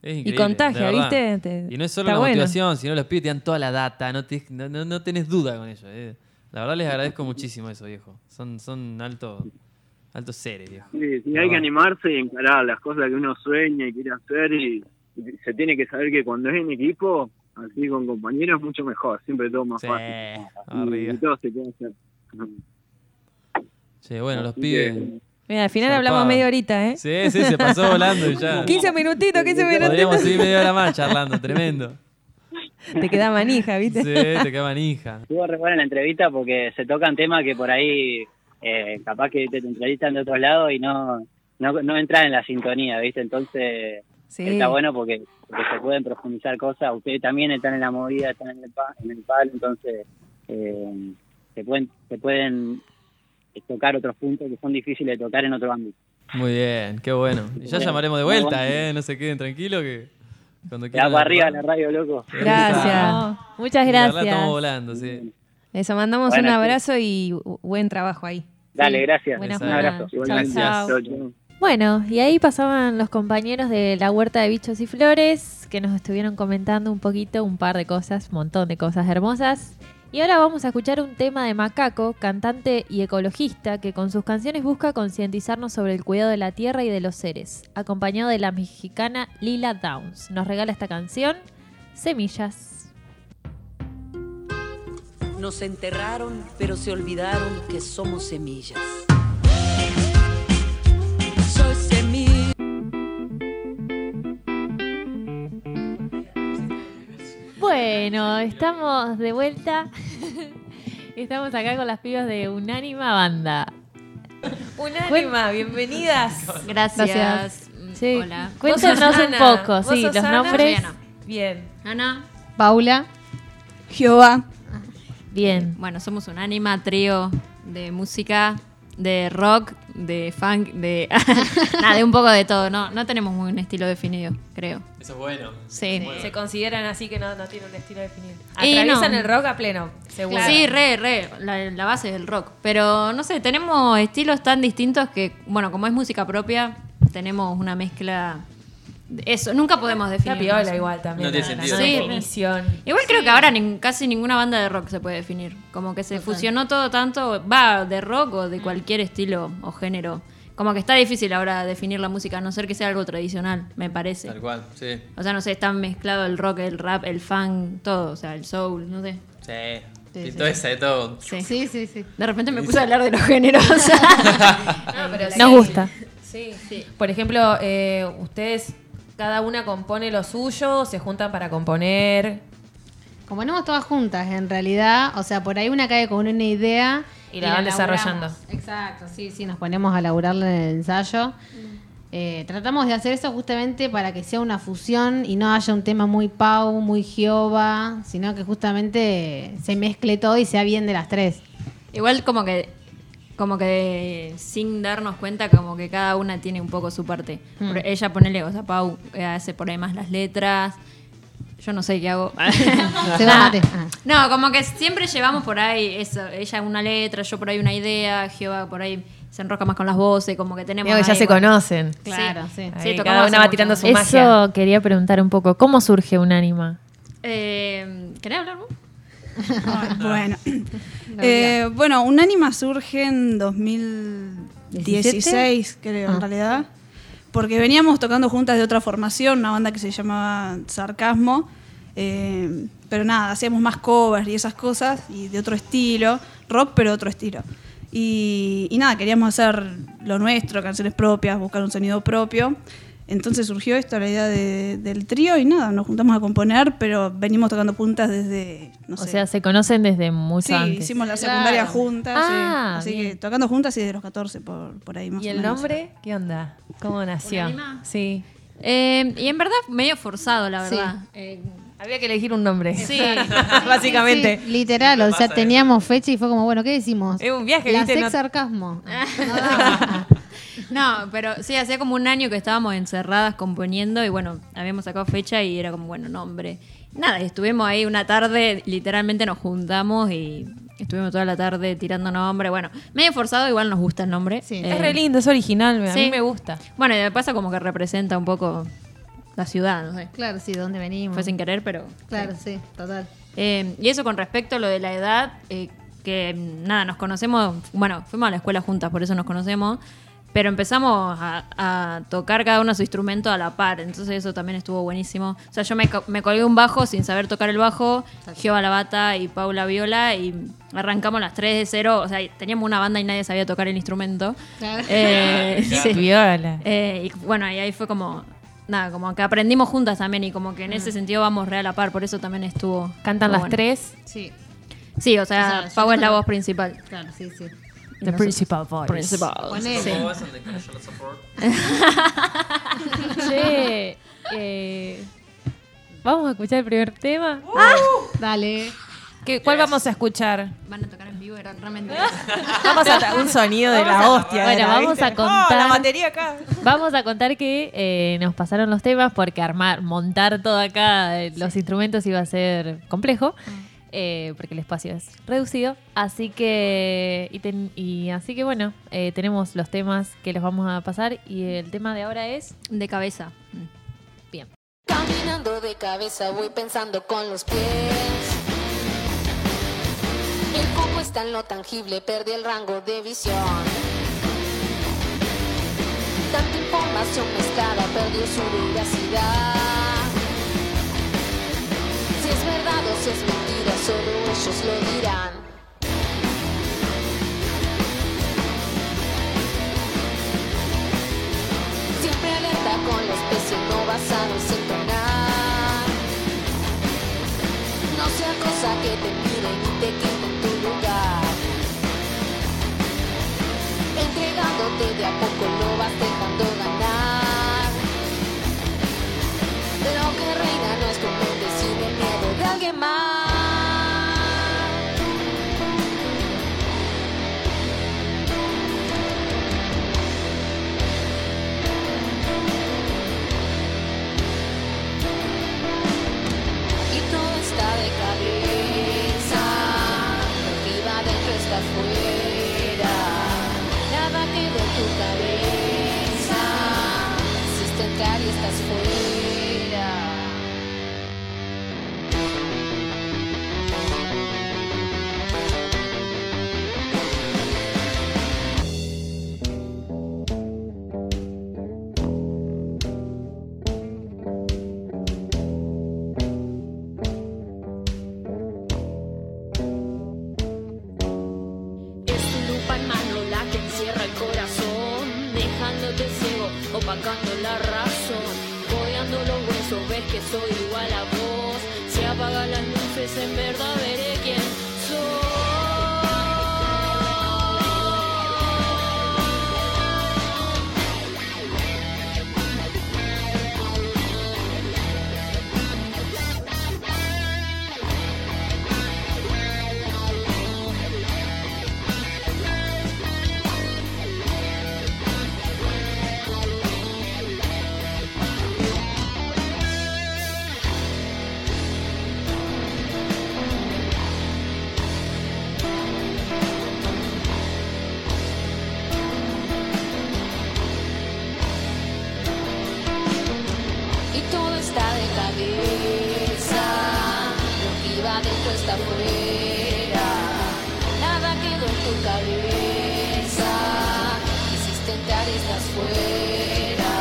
Es Y contagia. ¿viste? Te- y no es solo la bueno. motivación, sino los pibes te dan toda la data, no, te- no, no, no tenés duda con ello. eh. La verdad les agradezco muchísimo eso, viejo. Son, son altos altos seres, viejo. Sí, sí, hay que animarse y encarar las cosas que uno sueña y quiere hacer y, y se tiene que saber que cuando es en equipo, así con compañeros, es mucho mejor, siempre todo más Sí, fácil. Y, arriba. y todo se puede hacer. Che, bueno, los Así pibes. que- Mira, al final Zarpado. hablamos media horita, ¿eh? Sí, sí, se pasó volando y ya. 15 minutitos, 15 Podríamos minutitos. seguir media hora más charlando, tremendo. Te queda manija, ¿viste? Sí, te queda manija. Estuvo re buena la entrevista porque se tocan temas que por ahí eh, capaz que te, te entrevistan de otro lado y no, no, no entran en la sintonía, ¿viste? Entonces Sí. está bueno porque, porque se pueden profundizar cosas. Ustedes también están en la movida, están en el, pa- en el palo, entonces eh, se pueden se pueden tocar otros puntos que son difíciles de tocar en otro ámbito. Muy bien, qué bueno. Y ya llamaremos de vuelta, bueno. ¿eh? No se queden tranquilos que cuando Ya quieran. para arriba la radio, loco. Gracias. Muchas gracias. Estamos volando, sí. Eso, mandamos Bueno, un sí. abrazo y bu- buen trabajo ahí. Dale, Sí, gracias. buenas Un abrazo. Chau, chau. Bueno, y ahí pasaban los compañeros de la Huerta de Bichos y Flores que nos estuvieron comentando un poquito, un par de cosas, un montón de cosas hermosas. Y ahora vamos a escuchar un tema de Macaco, cantante y ecologista, que con sus canciones busca concientizarnos sobre el cuidado de la tierra y de los seres, acompañado de la mexicana Lila Downs. Nos regala esta canción, Semillas. Nos enterraron, pero se olvidaron que somos semillas. Soy semilla. Bueno, estamos de vuelta. Estamos acá con las pibas de Unánima Banda. Unánima, bienvenidas. Gracias. Sí. Hola. Cuéntanos un poco, sí, los Ana. nombres. Ana. Bien. Ana. Paula. Jehová. Bien. Bueno, somos un anima trío de música, de rock, de funk, de. Nada, de un poco de todo. No, no tenemos muy un estilo definido, creo. Eso es bueno. Sí. Se consideran así que no, no tienen un estilo definido. Y Atraviesan no. el rock a pleno, seguro. Sí, re, re. La, la base es el rock. Pero no sé, tenemos estilos tan distintos que, bueno, como es música propia, tenemos una mezcla. De Eso, nunca podemos definir. Está piola igual también. No tiene sentido. no Sí, definición. Igual creo que ahora casi ninguna banda de rock se puede definir. Como que se fusionó todo tanto, va de rock o de cualquier estilo o género. Como que está difícil ahora definir la música, a no ser que sea algo tradicional, me parece. Tal cual, sí. O sea, no sé, está mezclado el rock, el rap, el funk, todo, o sea, el soul, no sé. Sí. Sí, todo sí. ese, todo. Sí. Sí, sí, sí. De repente me puse a hablar de los géneros. No, pero Nos sí. gusta. Sí, sí. Por ejemplo, eh, ustedes, cada una compone lo suyo, se juntan para componer. Componemos todas juntas, en realidad. O sea, por ahí una cae con una idea. Y la van desarrollando. Exacto, sí, sí, nos ponemos a laburarla en el ensayo. Eh, tratamos de hacer eso justamente para que sea una fusión y no haya un tema muy Pau, muy Jehová, sino que justamente se mezcle todo y sea bien de las tres. Igual como que como que sin darnos cuenta como que cada una tiene un poco su parte. Mm. Por- Ella ponele, o sea, Pau eh, hace por ahí más las letras. Yo no sé qué hago. Se va mate. Ah. No, como que siempre llevamos por ahí eso, ella una letra, yo por ahí una idea, Jehová por ahí se enrosca más con las voces, como que tenemos ya ahí, se bueno. conocen. Claro, sí. Ahí Sí, cada una va tirando su magia. Eso quería preguntar un poco. ¿Cómo surge Unánima? Eh, ¿Querés hablar vos? Bueno, Eh, bueno, Unánima surge en 2016, creo, Ah. en realidad, porque veníamos tocando juntas de otra formación, una banda que se llamaba Sarcasmo, eh, pero nada, hacíamos más covers y esas cosas, y de otro estilo, rock, pero otro estilo. Y, y nada, queríamos hacer lo nuestro, canciones propias, buscar un sonido propio. Entonces surgió esto, la idea de- del trío, y nada, nos juntamos a componer, pero venimos tocando juntas desde, no o sé, sea, se conocen desde mucho Sí, antes. hicimos la secundaria Claro. juntas, Ah, sí. así bien. que tocando juntas y de los 14 por, por ahí más ¿Y o el menos. nombre? ¿Qué onda? ¿Cómo nació? Sí. Eh, y en verdad medio forzado, la Sí. verdad. Eh, Había que elegir un nombre. Sí. Básicamente. Sí, literal, o sea, teníamos fecha y fue como, bueno, ¿qué decimos? Es un viaje, La ¿viste? sex No- sarcasmo. No, pero sí, hacía como un año que estábamos encerradas componiendo y bueno, habíamos sacado fecha y era como, bueno, nombre. Nada, y estuvimos ahí una tarde, literalmente nos juntamos y estuvimos toda la tarde tirando nombre. Bueno, medio forzado, igual nos gusta el nombre. Sí. Eh, Es re lindo, es original, a sí. mí me gusta. Bueno, y me pasa como que representa un poco la ciudad, no sé. Claro, sí, ¿de dónde venimos? Fue sin querer, pero... Claro, sí, total. Eh, y eso con respecto a lo de la edad, eh, que nada, nos conocemos, bueno, fuimos a la escuela juntas, por eso nos conocemos, pero empezamos a, a tocar cada uno su instrumento a la par, entonces eso también estuvo buenísimo. O sea, yo me, me colgué un bajo sin saber tocar el bajo, Giova la bata y Paula viola, y arrancamos las tres de cero, o sea, teníamos una banda y nadie sabía tocar el instrumento. Claro. Eh, Sí. sí. Viola. Eh, y bueno, y ahí fue como, nada, como que aprendimos juntas también y como que en ese sentido vamos re a la par, por eso también estuvo... Cantan las bueno. tres. Sí. Sí, o sea, O sea, Pau es la voz principal. Claro, sí, sí. The principal voice. Principal. Che, eh, vamos a escuchar el primer tema. Dale. ¿Qué, ¿Cuál vamos a escuchar? Van a tocar en vivo, era realmente. Vamos a un sonido de la hostia. Bueno, vamos ¿viste? a contar. Oh, la batería acá. Vamos a contar que eh, nos pasaron los temas porque armar, montar todo acá, eh, los instrumentos iba a ser complejo. eh, porque el espacio es reducido. Así que. Y, ten- y así que bueno, eh, tenemos los temas que los vamos a pasar. Y el tema de ahora es. De cabeza. Bien. Caminando de cabeza voy pensando con los pies. El foco está en lo tangible, perdí el rango de visión. Tanta información mezclada perdió su veracidad. Si es verdad o si es mentira, solo ellos lo dirán. Siempre alerta con la especie, no basado en sintonar. No sea cosa que te miren y te quiten De a poco lo vas dejando ganar. Lo que reina no es mente, sino el miedo de alguien más. está de cabeza. Lo que dentro está afuera. Tu cabeza. Existe entrar y estás fuera. Está fuera. Nada quedó en tu cabeza. Quisiste entrar y estás fuera.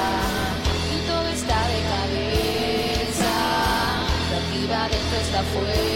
Y todo está de cabeza. Lo que iba dentro está fuera.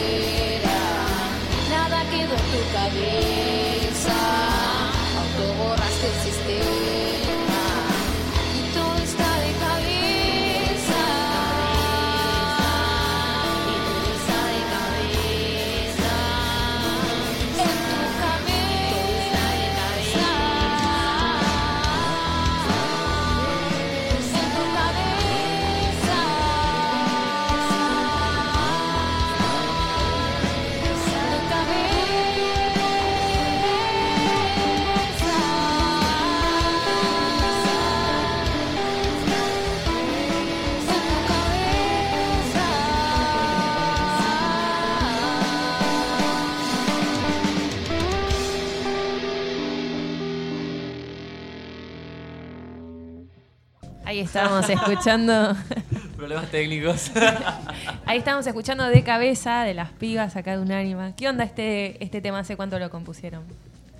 Estábamos escuchando. Problemas técnicos. Ahí estábamos escuchando de cabeza de las pibas acá de Unánima. ¿Qué onda este, este tema? ¿Hace cuánto lo compusieron?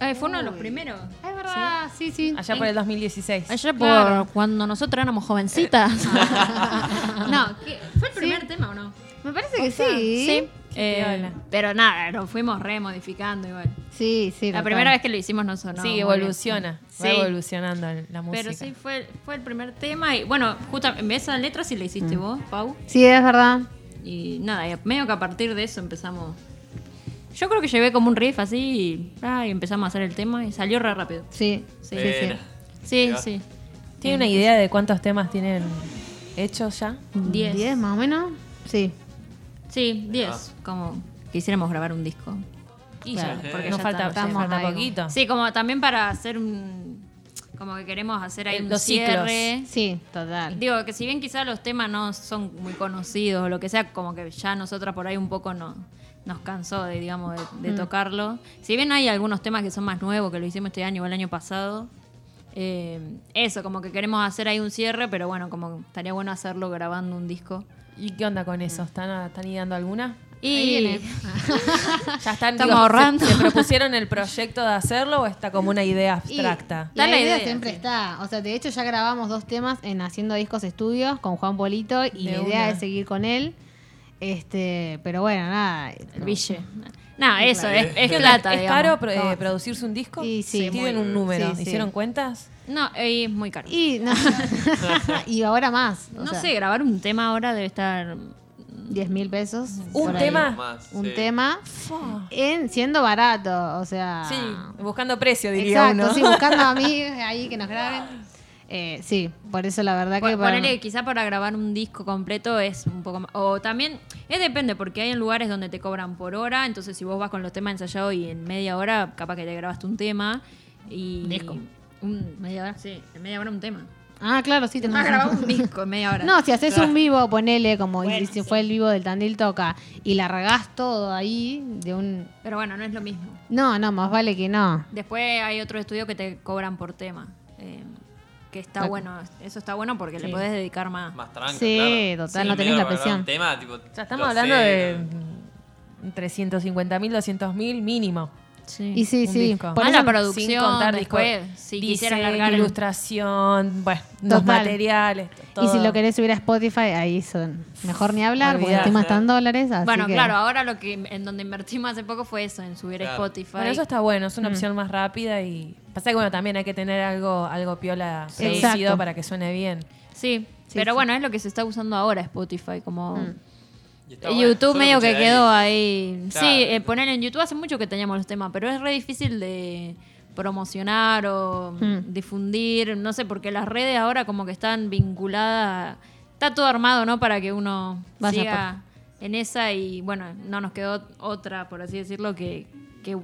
Ay, fue uno de los primeros. Es verdad, sí, sí. Allá por el 2016. Allá por Claro. cuando nosotros éramos jovencitas. no, ¿qué? ¿fue el primer tema o no? Me parece que sí. Sí. Eh, pero nada, lo fuimos remodificando igual. Sí, sí. La total. primera vez que lo hicimos no sonó. sí, evoluciona. Va Sí. evolucionando la música. Pero sí, fue, fue el primer tema. Y bueno, justo en esa letra sí la hiciste vos, Pau. Sí, es verdad. Y nada, y medio que a partir de eso empezamos. Yo creo que llevé como un riff así y, ah, y empezamos a hacer el tema y salió re rápido. Sí, sí, sí, sí. Sí, sí. ¿Tiene una idea de cuántos temas tienen hechos ya? Diez. ¿Diez más o menos? Sí. Sí, 10. Ah. Como quisiéramos grabar un disco. Y Claro, ya, porque nos ya falta, estamos- falta ahí. poquito. Sí, como también para hacer un. Como que queremos hacer ahí Eh, un los ciclos. cierre. Sí, total. Digo que si bien quizás los temas no son muy conocidos o lo que sea, como que ya nosotras por ahí un poco no, nos cansó de, digamos, de, de Mm. tocarlo. Si bien hay algunos temas que son más nuevos, que lo hicimos este año o el año pasado, eh, eso, como que queremos hacer ahí un cierre, pero bueno, como estaría bueno hacerlo grabando un disco. ¿Y qué onda con eso? ¿Están, están ideando alguna? Y. ¿Ya están Estamos digo, ahorrando. ¿se, se propusieron el proyecto de hacerlo o está como una idea abstracta? Y la, idea, idea, siempre sí. está. O sea, de hecho ya grabamos dos temas en Haciendo Discos Estudios con Juan Polito y De la idea una. es seguir con él. Este, pero bueno, nada. El Ville. No, eso, Claro. es, es plata, ¿Es digamos. caro pro- eh, No. producirse un disco? Y sí, ¿Tienen muy- un número? sí, sí. ¿Hicieron cuentas? No, es muy caro. Y, no, y ahora más. o no sea, sé, grabar un tema ahora debe estar 10 mil pesos. ¿Un tema? Más, Un sí. tema en siendo barato. O sea. Sí, buscando precio, diría Exacto, uno. sí, buscando amigos ahí que nos graben. Eh, sí, por eso la verdad que. Para- Ponele, quizá para grabar un disco completo es un poco más. O también, es depende, porque hay en lugares donde te cobran por hora. Entonces, si vos vas con los temas ensayados y en media hora, capaz que te grabaste un tema. Y. Disco. Un, media hora, sí, en media hora un tema. Ah, claro, sí, tenés Ah, razón. grabamos un disco en media hora. No, si haces un vivo, ponele como Bueno, si sí. fue el vivo del Tandil Toca y la regás todo ahí de un. Pero bueno, no es lo mismo. No, no, más vale que no. Después hay otro estudio que te cobran por tema. eh, que está bueno. Eso está bueno porque le podés dedicar más. Más tranca, Sí, claro. total, no tenés la presión. Tema, tipo, Ya estamos hablando sé, de ¿no? 350 mil, 200 mil mínimo. Y sí, Un sí. disco. Por la producción, Sin contar después, disco- si quisieras largar el- ilustración, bueno, los Total. materiales. Y si lo querés subir a Spotify, ahí son. Mejor ni hablar, porque Olvidate. encima están dólares. Así Bueno, que- claro, ahora lo que en donde invertimos hace poco fue eso, en subir a. Spotify. Bueno, eso está bueno, es una Mm. opción más rápida y pasa que bueno, también hay que tener algo, algo piola Sí. producido Exacto. para que suene bien. Sí, Sí, pero sí. bueno, es lo que se está usando ahora Spotify, como Mm. Y está bueno. YouTube medio que quedó ahí. ahí. Claro. Sí, eh, poner en YouTube hace mucho que teníamos los temas, pero es re difícil de promocionar o Mm. difundir, no sé, porque las redes ahora como que están vinculadas, está todo armado, ¿no? Para que uno Vaya siga en esa y bueno, no nos quedó otra, por así decirlo, que, que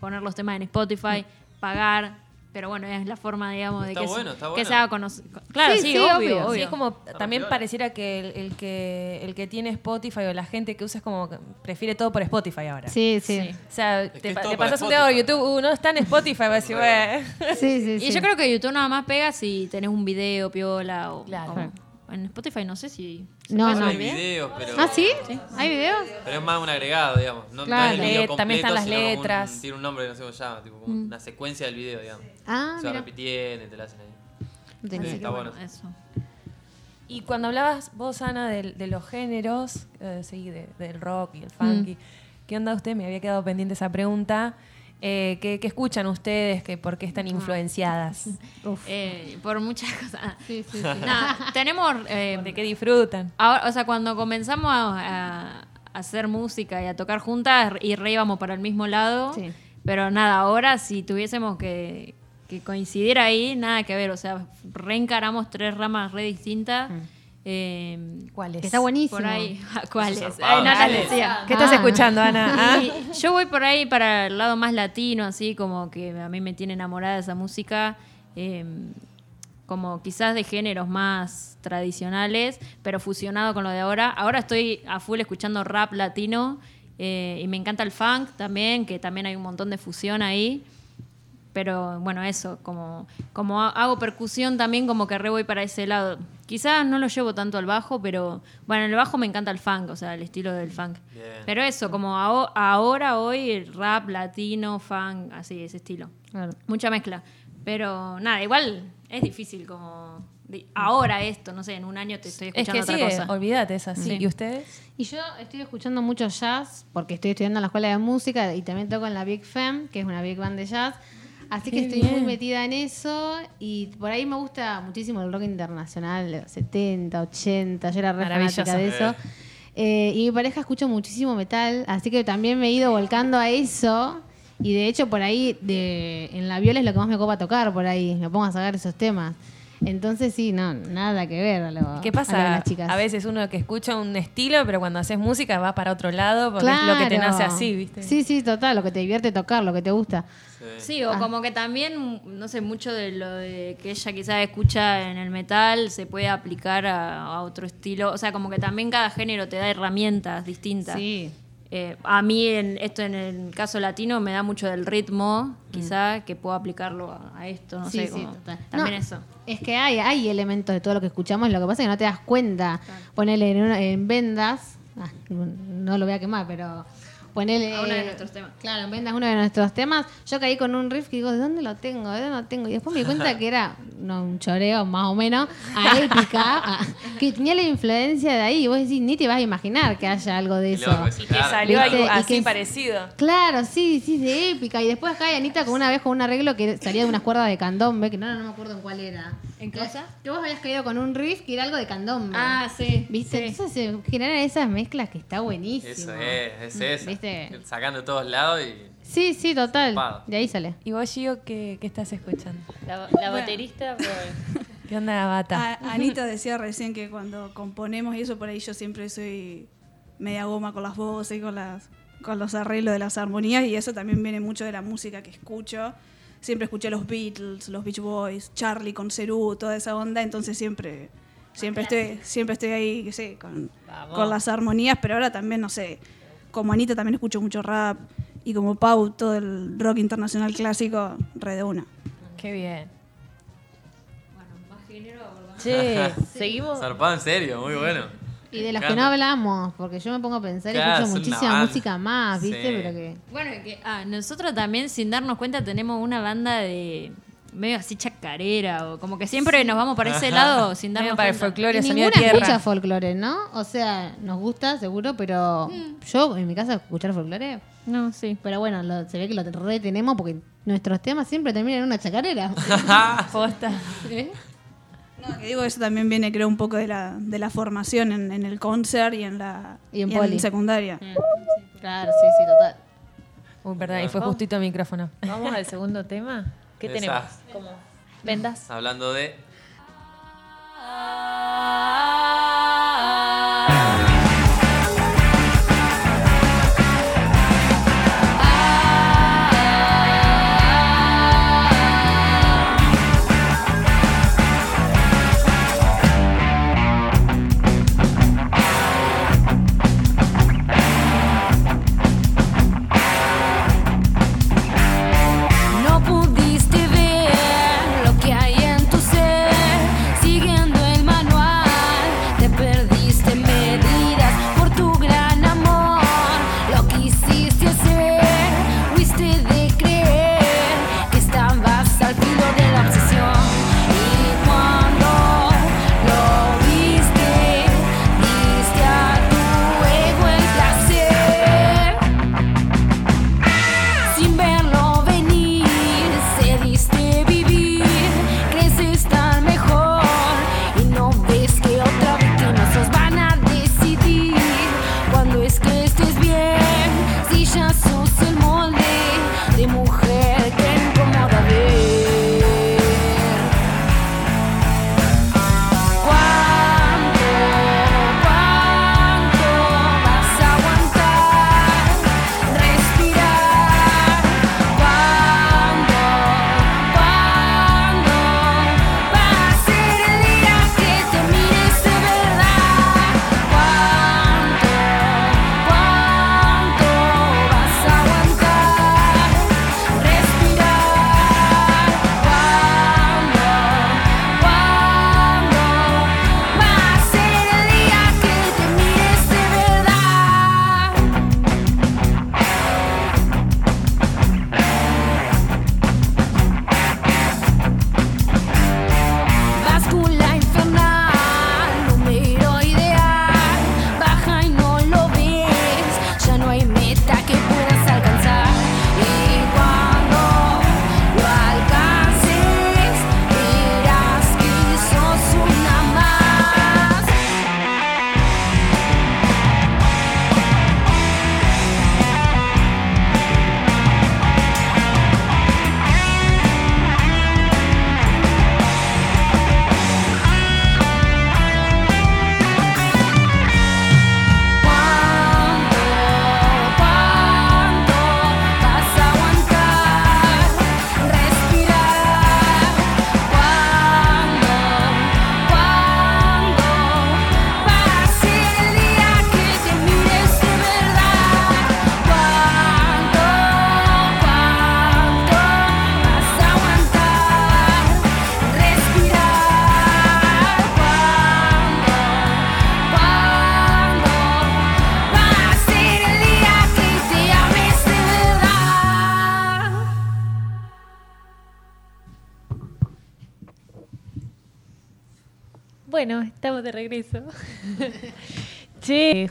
poner los temas en Spotify, pagar. Pero bueno, es la forma, digamos, de Está que, bueno, se, está que bueno. se haga conocer. Claro, sí, Sí, sí, obvio, obvio. obvio. Sí, es como también pareciera que el, el que el que tiene Spotify o la gente que usa es como que prefiere todo por Spotify ahora. Sí, sí. Sí. O sea, que te, te pasas un tema por. YouTube, uh, no está en Spotify, va a decir, "Bueno". Sí, sí, sí. Y yo creo que YouTube nada más pega si tenés un video piola o, Claro. o- en Spotify no sé si No, no. Hay video. videos, pero. ¿Ah, sí? ¿Hay videos? Pero es más un agregado, digamos. No, no Claro. es el video Le- también están completo, las como un- letras. tiene un nombre, no sé cómo se llama, tipo como una secuencia del video, digamos. Ah, se va mira. repitiendo y te la hacen ahí. No tenía Sí, está bueno. Eso. Y cuando hablabas vos, Ana, de, de los géneros, eh, sí, de- del rock y el funky, Mm. ¿qué onda usted? Me había quedado pendiente esa pregunta. Eh, ¿qué, qué escuchan ustedes? ¿Qué, ¿Por qué están influenciadas? Eh, por muchas cosas. Sí, sí, sí. Nada, tenemos. eh, ¿De qué disfrutan? ahora- o sea, cuando comenzamos a, a hacer música y a tocar juntas y re íbamos para el mismo lado. Sí. Pero nada, ahora si tuviésemos que, que coincidir ahí, nada que ver. O sea, reencaramos tres ramas re distintas. Eh, ¿Cuáles? Está buenísimo. Por ahí, ¿cuáles? Ay, Dale. decía. ¿Qué estás Ah. escuchando, Ana? ¿Ah? Y yo voy por ahí para el lado más latino, así como que a mí me tiene enamorada de esa música, eh, como quizás de géneros más tradicionales, pero fusionado con lo de ahora. Ahora estoy a full escuchando rap latino eh, y me encanta el funk también, que también hay un montón de fusión ahí. Pero bueno, eso, como, como ha- hago percusión también, como que re voy para ese lado. Quizás no lo llevo tanto al bajo, pero bueno, en el bajo me encanta el funk, o sea, el estilo del funk. Bien. Pero eso, como aho- ahora, hoy, el rap, latino, funk, así, ese estilo. Claro. Mucha mezcla. Pero nada, igual es difícil como... ahora esto, no sé, en un año te estoy Es escuchando que sí, otra cosa. olvídate, es así. Sí. ¿Y ustedes? Y yo estoy escuchando mucho jazz porque estoy estudiando en la escuela de música y también toco en la Big Fem, que es una big band de jazz. Así que estoy muy metida en eso y por ahí me gusta muchísimo el rock internacional, de los 70, 80, yo era re fanática de eso. Eh, y mi pareja escucha muchísimo metal, así que también me he ido volcando a eso. Y de hecho por ahí de, en la viola es lo que más me copa tocar por ahí, me pongo a sacar esos temas. Entonces sí, no, nada que ver a lo, ¿Qué a lo de pasa? las chicas. A veces uno que escucha un estilo, pero cuando haces música va para otro lado porque es lo que te nace así, ¿viste? Sí, sí, total, lo que te divierte tocar, lo que te gusta. Sí, o Ah. como que también, no sé, mucho de lo de que ella quizás escucha en el metal se puede aplicar a, a otro estilo. O sea, como que también cada género te da herramientas distintas. Sí. Eh, a mí, en, esto en el caso latino, me da mucho del ritmo, quizá, que puedo aplicarlo a, a esto, no Sí, sé. sí, como-. También No, eso. Es que hay, hay elementos de todo lo que escuchamos, lo que pasa es que no te das cuenta. Ponele en, una- en vendas, ah, no lo voy a quemar, pero ponele... A uno de nuestros temas. Claro, en vendas uno de nuestros temas. Yo caí con un riff que digo, ¿de dónde lo tengo? ¿De dónde lo tengo? Y después me di cuenta que era no, un choreo más o menos, a épica, a- que tenía la influencia de ahí. Y vos decís, ni te vas a imaginar que haya algo de eso. Y que salió ¿Viste? algo así que- parecido. Claro, sí, sí, de épica. Y después acá hay Anita con una vez con un arreglo que salía de unas cuerdas de candombe, que no, no me acuerdo en cuál era. ¿En Que- cosa? Que vos habías caído con un riff que era algo de candombe. Ah, sí. ¿Viste? Entonces se generan esas mezclas que está buenísimo. Eso es, es eso. ¿Viste? Sacando de todos lados y. Sí, sí, total. De ahí sale. ¿Y vos, Gio, qué, qué estás escuchando? La, la baterista, pues, ¿Qué onda la bata? A- Anita decía recién que cuando componemos y eso por ahí yo siempre soy media goma con las voces y con las con los arreglos de las armonías y eso también viene mucho de la música que escucho. Siempre escuché los Beatles, los Beach Boys, Charlie con Cerú, toda esa onda, entonces siempre siempre estoy siempre estoy ahí, qué sé, con, con las armonías, pero ahora también no sé, como Anita también escucho mucho rap y como Pau todo el rock internacional clásico re de una. Qué bien. Che, seguimos. Zarpado en serio, muy bueno. Y de los Me que no hablamos, porque yo me pongo a pensar y Claro, escucho muchísima banda. música más, ¿viste? Sí. Pero que. Bueno, que ah, nosotros también, sin darnos cuenta, tenemos una banda de medio así chacarera, o como que siempre nos vamos para ese lado sin darnos Medio para el folclore, Y sonido ninguna tierra. escucha folclore, ¿no? O sea, nos gusta, seguro, pero yo en mi casa escuchar folclore. No, sí. Pero bueno, lo- se ve que lo retenemos porque nuestros temas siempre terminan en una chacarera. Posta. ¿Eh? No, que digo, eso también viene, creo, un poco de la, de la formación en, en el concert y en la Y en poli. secundaria. Claro, sí, sí, total. Uy, perdón, y fue justito el micrófono. Vamos al segundo tema. ¿Qué Esa. tenemos? Como vendas. Hablando de.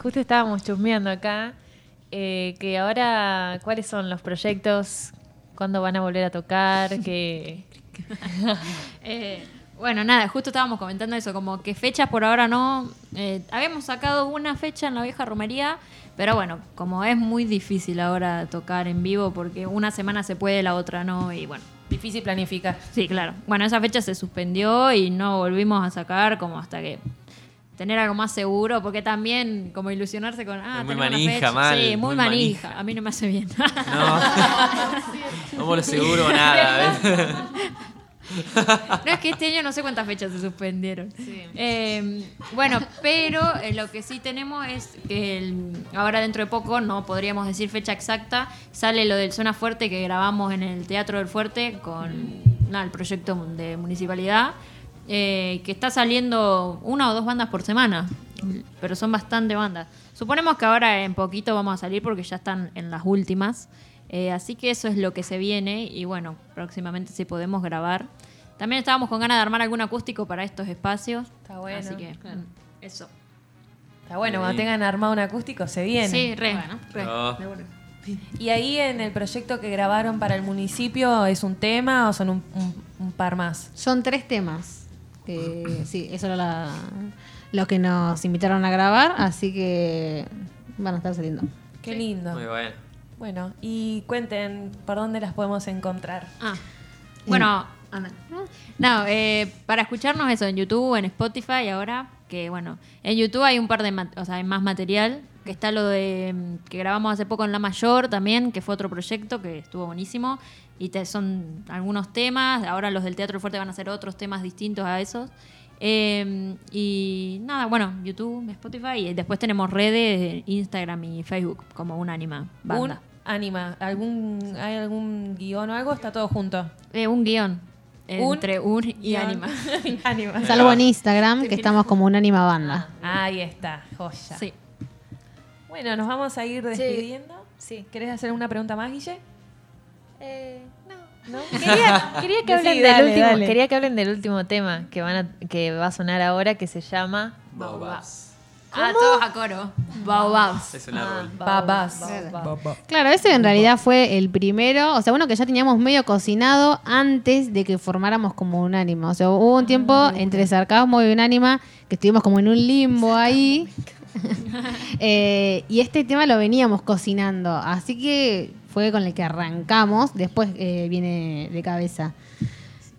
Justo estábamos chusmeando acá. eh, que ahora, ¿cuáles son los proyectos? ¿Cuándo van a volver a tocar? que Eh, bueno, nada, justo estábamos comentando eso, como que fechas por ahora no. Eh, habíamos sacado una fecha en la vieja romería, pero bueno, como es muy difícil ahora tocar en vivo, porque una semana se puede, la otra no, y bueno. Difícil planificar. Sí, claro. Bueno, esa fecha se suspendió y no volvimos a sacar como hasta que tener algo más seguro, porque también como ilusionarse con, ah, Es muy manija, mal, Sí, muy, muy manija. manija. A mí no me hace bien. No. No lo seguro nada. ¿ves? No, es que este año no sé cuántas fechas se suspendieron. Eh, bueno, pero eh, lo que sí tenemos es que el- ahora dentro de poco, no podríamos decir fecha exacta, sale lo del Zona Fuerte que grabamos en el Teatro del Fuerte con nada, el proyecto de municipalidad, eh, que está saliendo una o dos bandas por semana, pero son bastante bandas. Suponemos que ahora en poquito vamos a salir porque ya están en las últimas. Eh, así que eso es lo que se viene y bueno, próximamente si podemos grabar. También estábamos con ganas de armar algún acústico para estos espacios. Está bueno. Así que mm, eso. Está bueno, cuando tengan armado un acústico se viene. Sí, re, re. No. De una. Y ahí en el proyecto que grabaron para el municipio, ¿es un tema o son un, un- un par más? Son tres temas. Que sí, eso era la- lo que nos invitaron a grabar, así que van a estar saliendo. Qué lindo. Muy bueno. Bueno, y cuenten por dónde las podemos encontrar. Ah, bueno, anda. No, eh, para escucharnos eso en YouTube, en Spotify ahora, que bueno, en YouTube hay un par de, ma- o sea, hay más material, que está lo de mm, que grabamos hace poco en La Mayor también, que fue otro proyecto que estuvo buenísimo, y te, son algunos temas, ahora los del Teatro Fuerte van a ser otros temas distintos a esos. Eh, y nada, bueno, YouTube, Spotify, y después tenemos redes, Instagram y Facebook, como un anima banda. Un anima, algún, ¿hay algún guion o algo? ¿Está todo junto? Eh, un guion. Entre un y. Anima. Salvo en Instagram, que estamos como una anima banda. Ahí está, joya. Sí. Bueno, nos vamos a ir despidiendo. Sí. ¿Querés hacer una pregunta más, Guille? No. Quería, quería que hablen Sí, del dale, último, dale. quería que hablen del último tema que van a, que va a sonar ahora que se llama Baobabs. Ah, todos a coro. Baobabs. Es un árbol. Babas. Claro, ese en realidad fue el primero, o sea, uno que ya teníamos medio cocinado antes de que formáramos como un ánima. O sea, hubo un tiempo entre sarcasmo y un ánima que estuvimos como en un limbo ahí. Eh, y este tema lo veníamos cocinando, así que fue con el que arrancamos, después eh, viene de cabeza.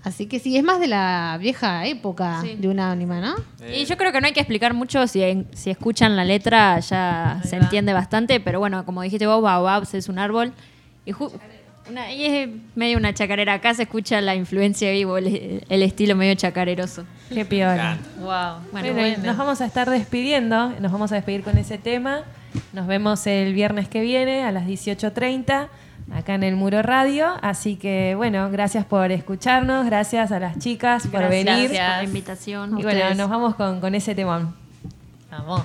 Así que sí, es más de la vieja época Sí. de un ánima, ¿no? Y yo creo que no hay que explicar mucho, si, si escuchan la letra ya se entiende bastante, pero bueno, como dijiste vos, Baobabs es un árbol. Y, ju- una- y es medio una chacarera. Acá se escucha la influencia vivo, el, el estilo medio chacareroso. Qué piola. Wow. Bueno, Bueno, y bueno. nos vamos a estar despidiendo, nos vamos a despedir con ese tema. Nos vemos el viernes que viene a las 18.30 acá en el Muro Radio. Así que bueno, gracias por escucharnos, gracias a las chicas por Gracias venir. por la invitación. Y bueno, nos vamos con, con ese temón. Vamos.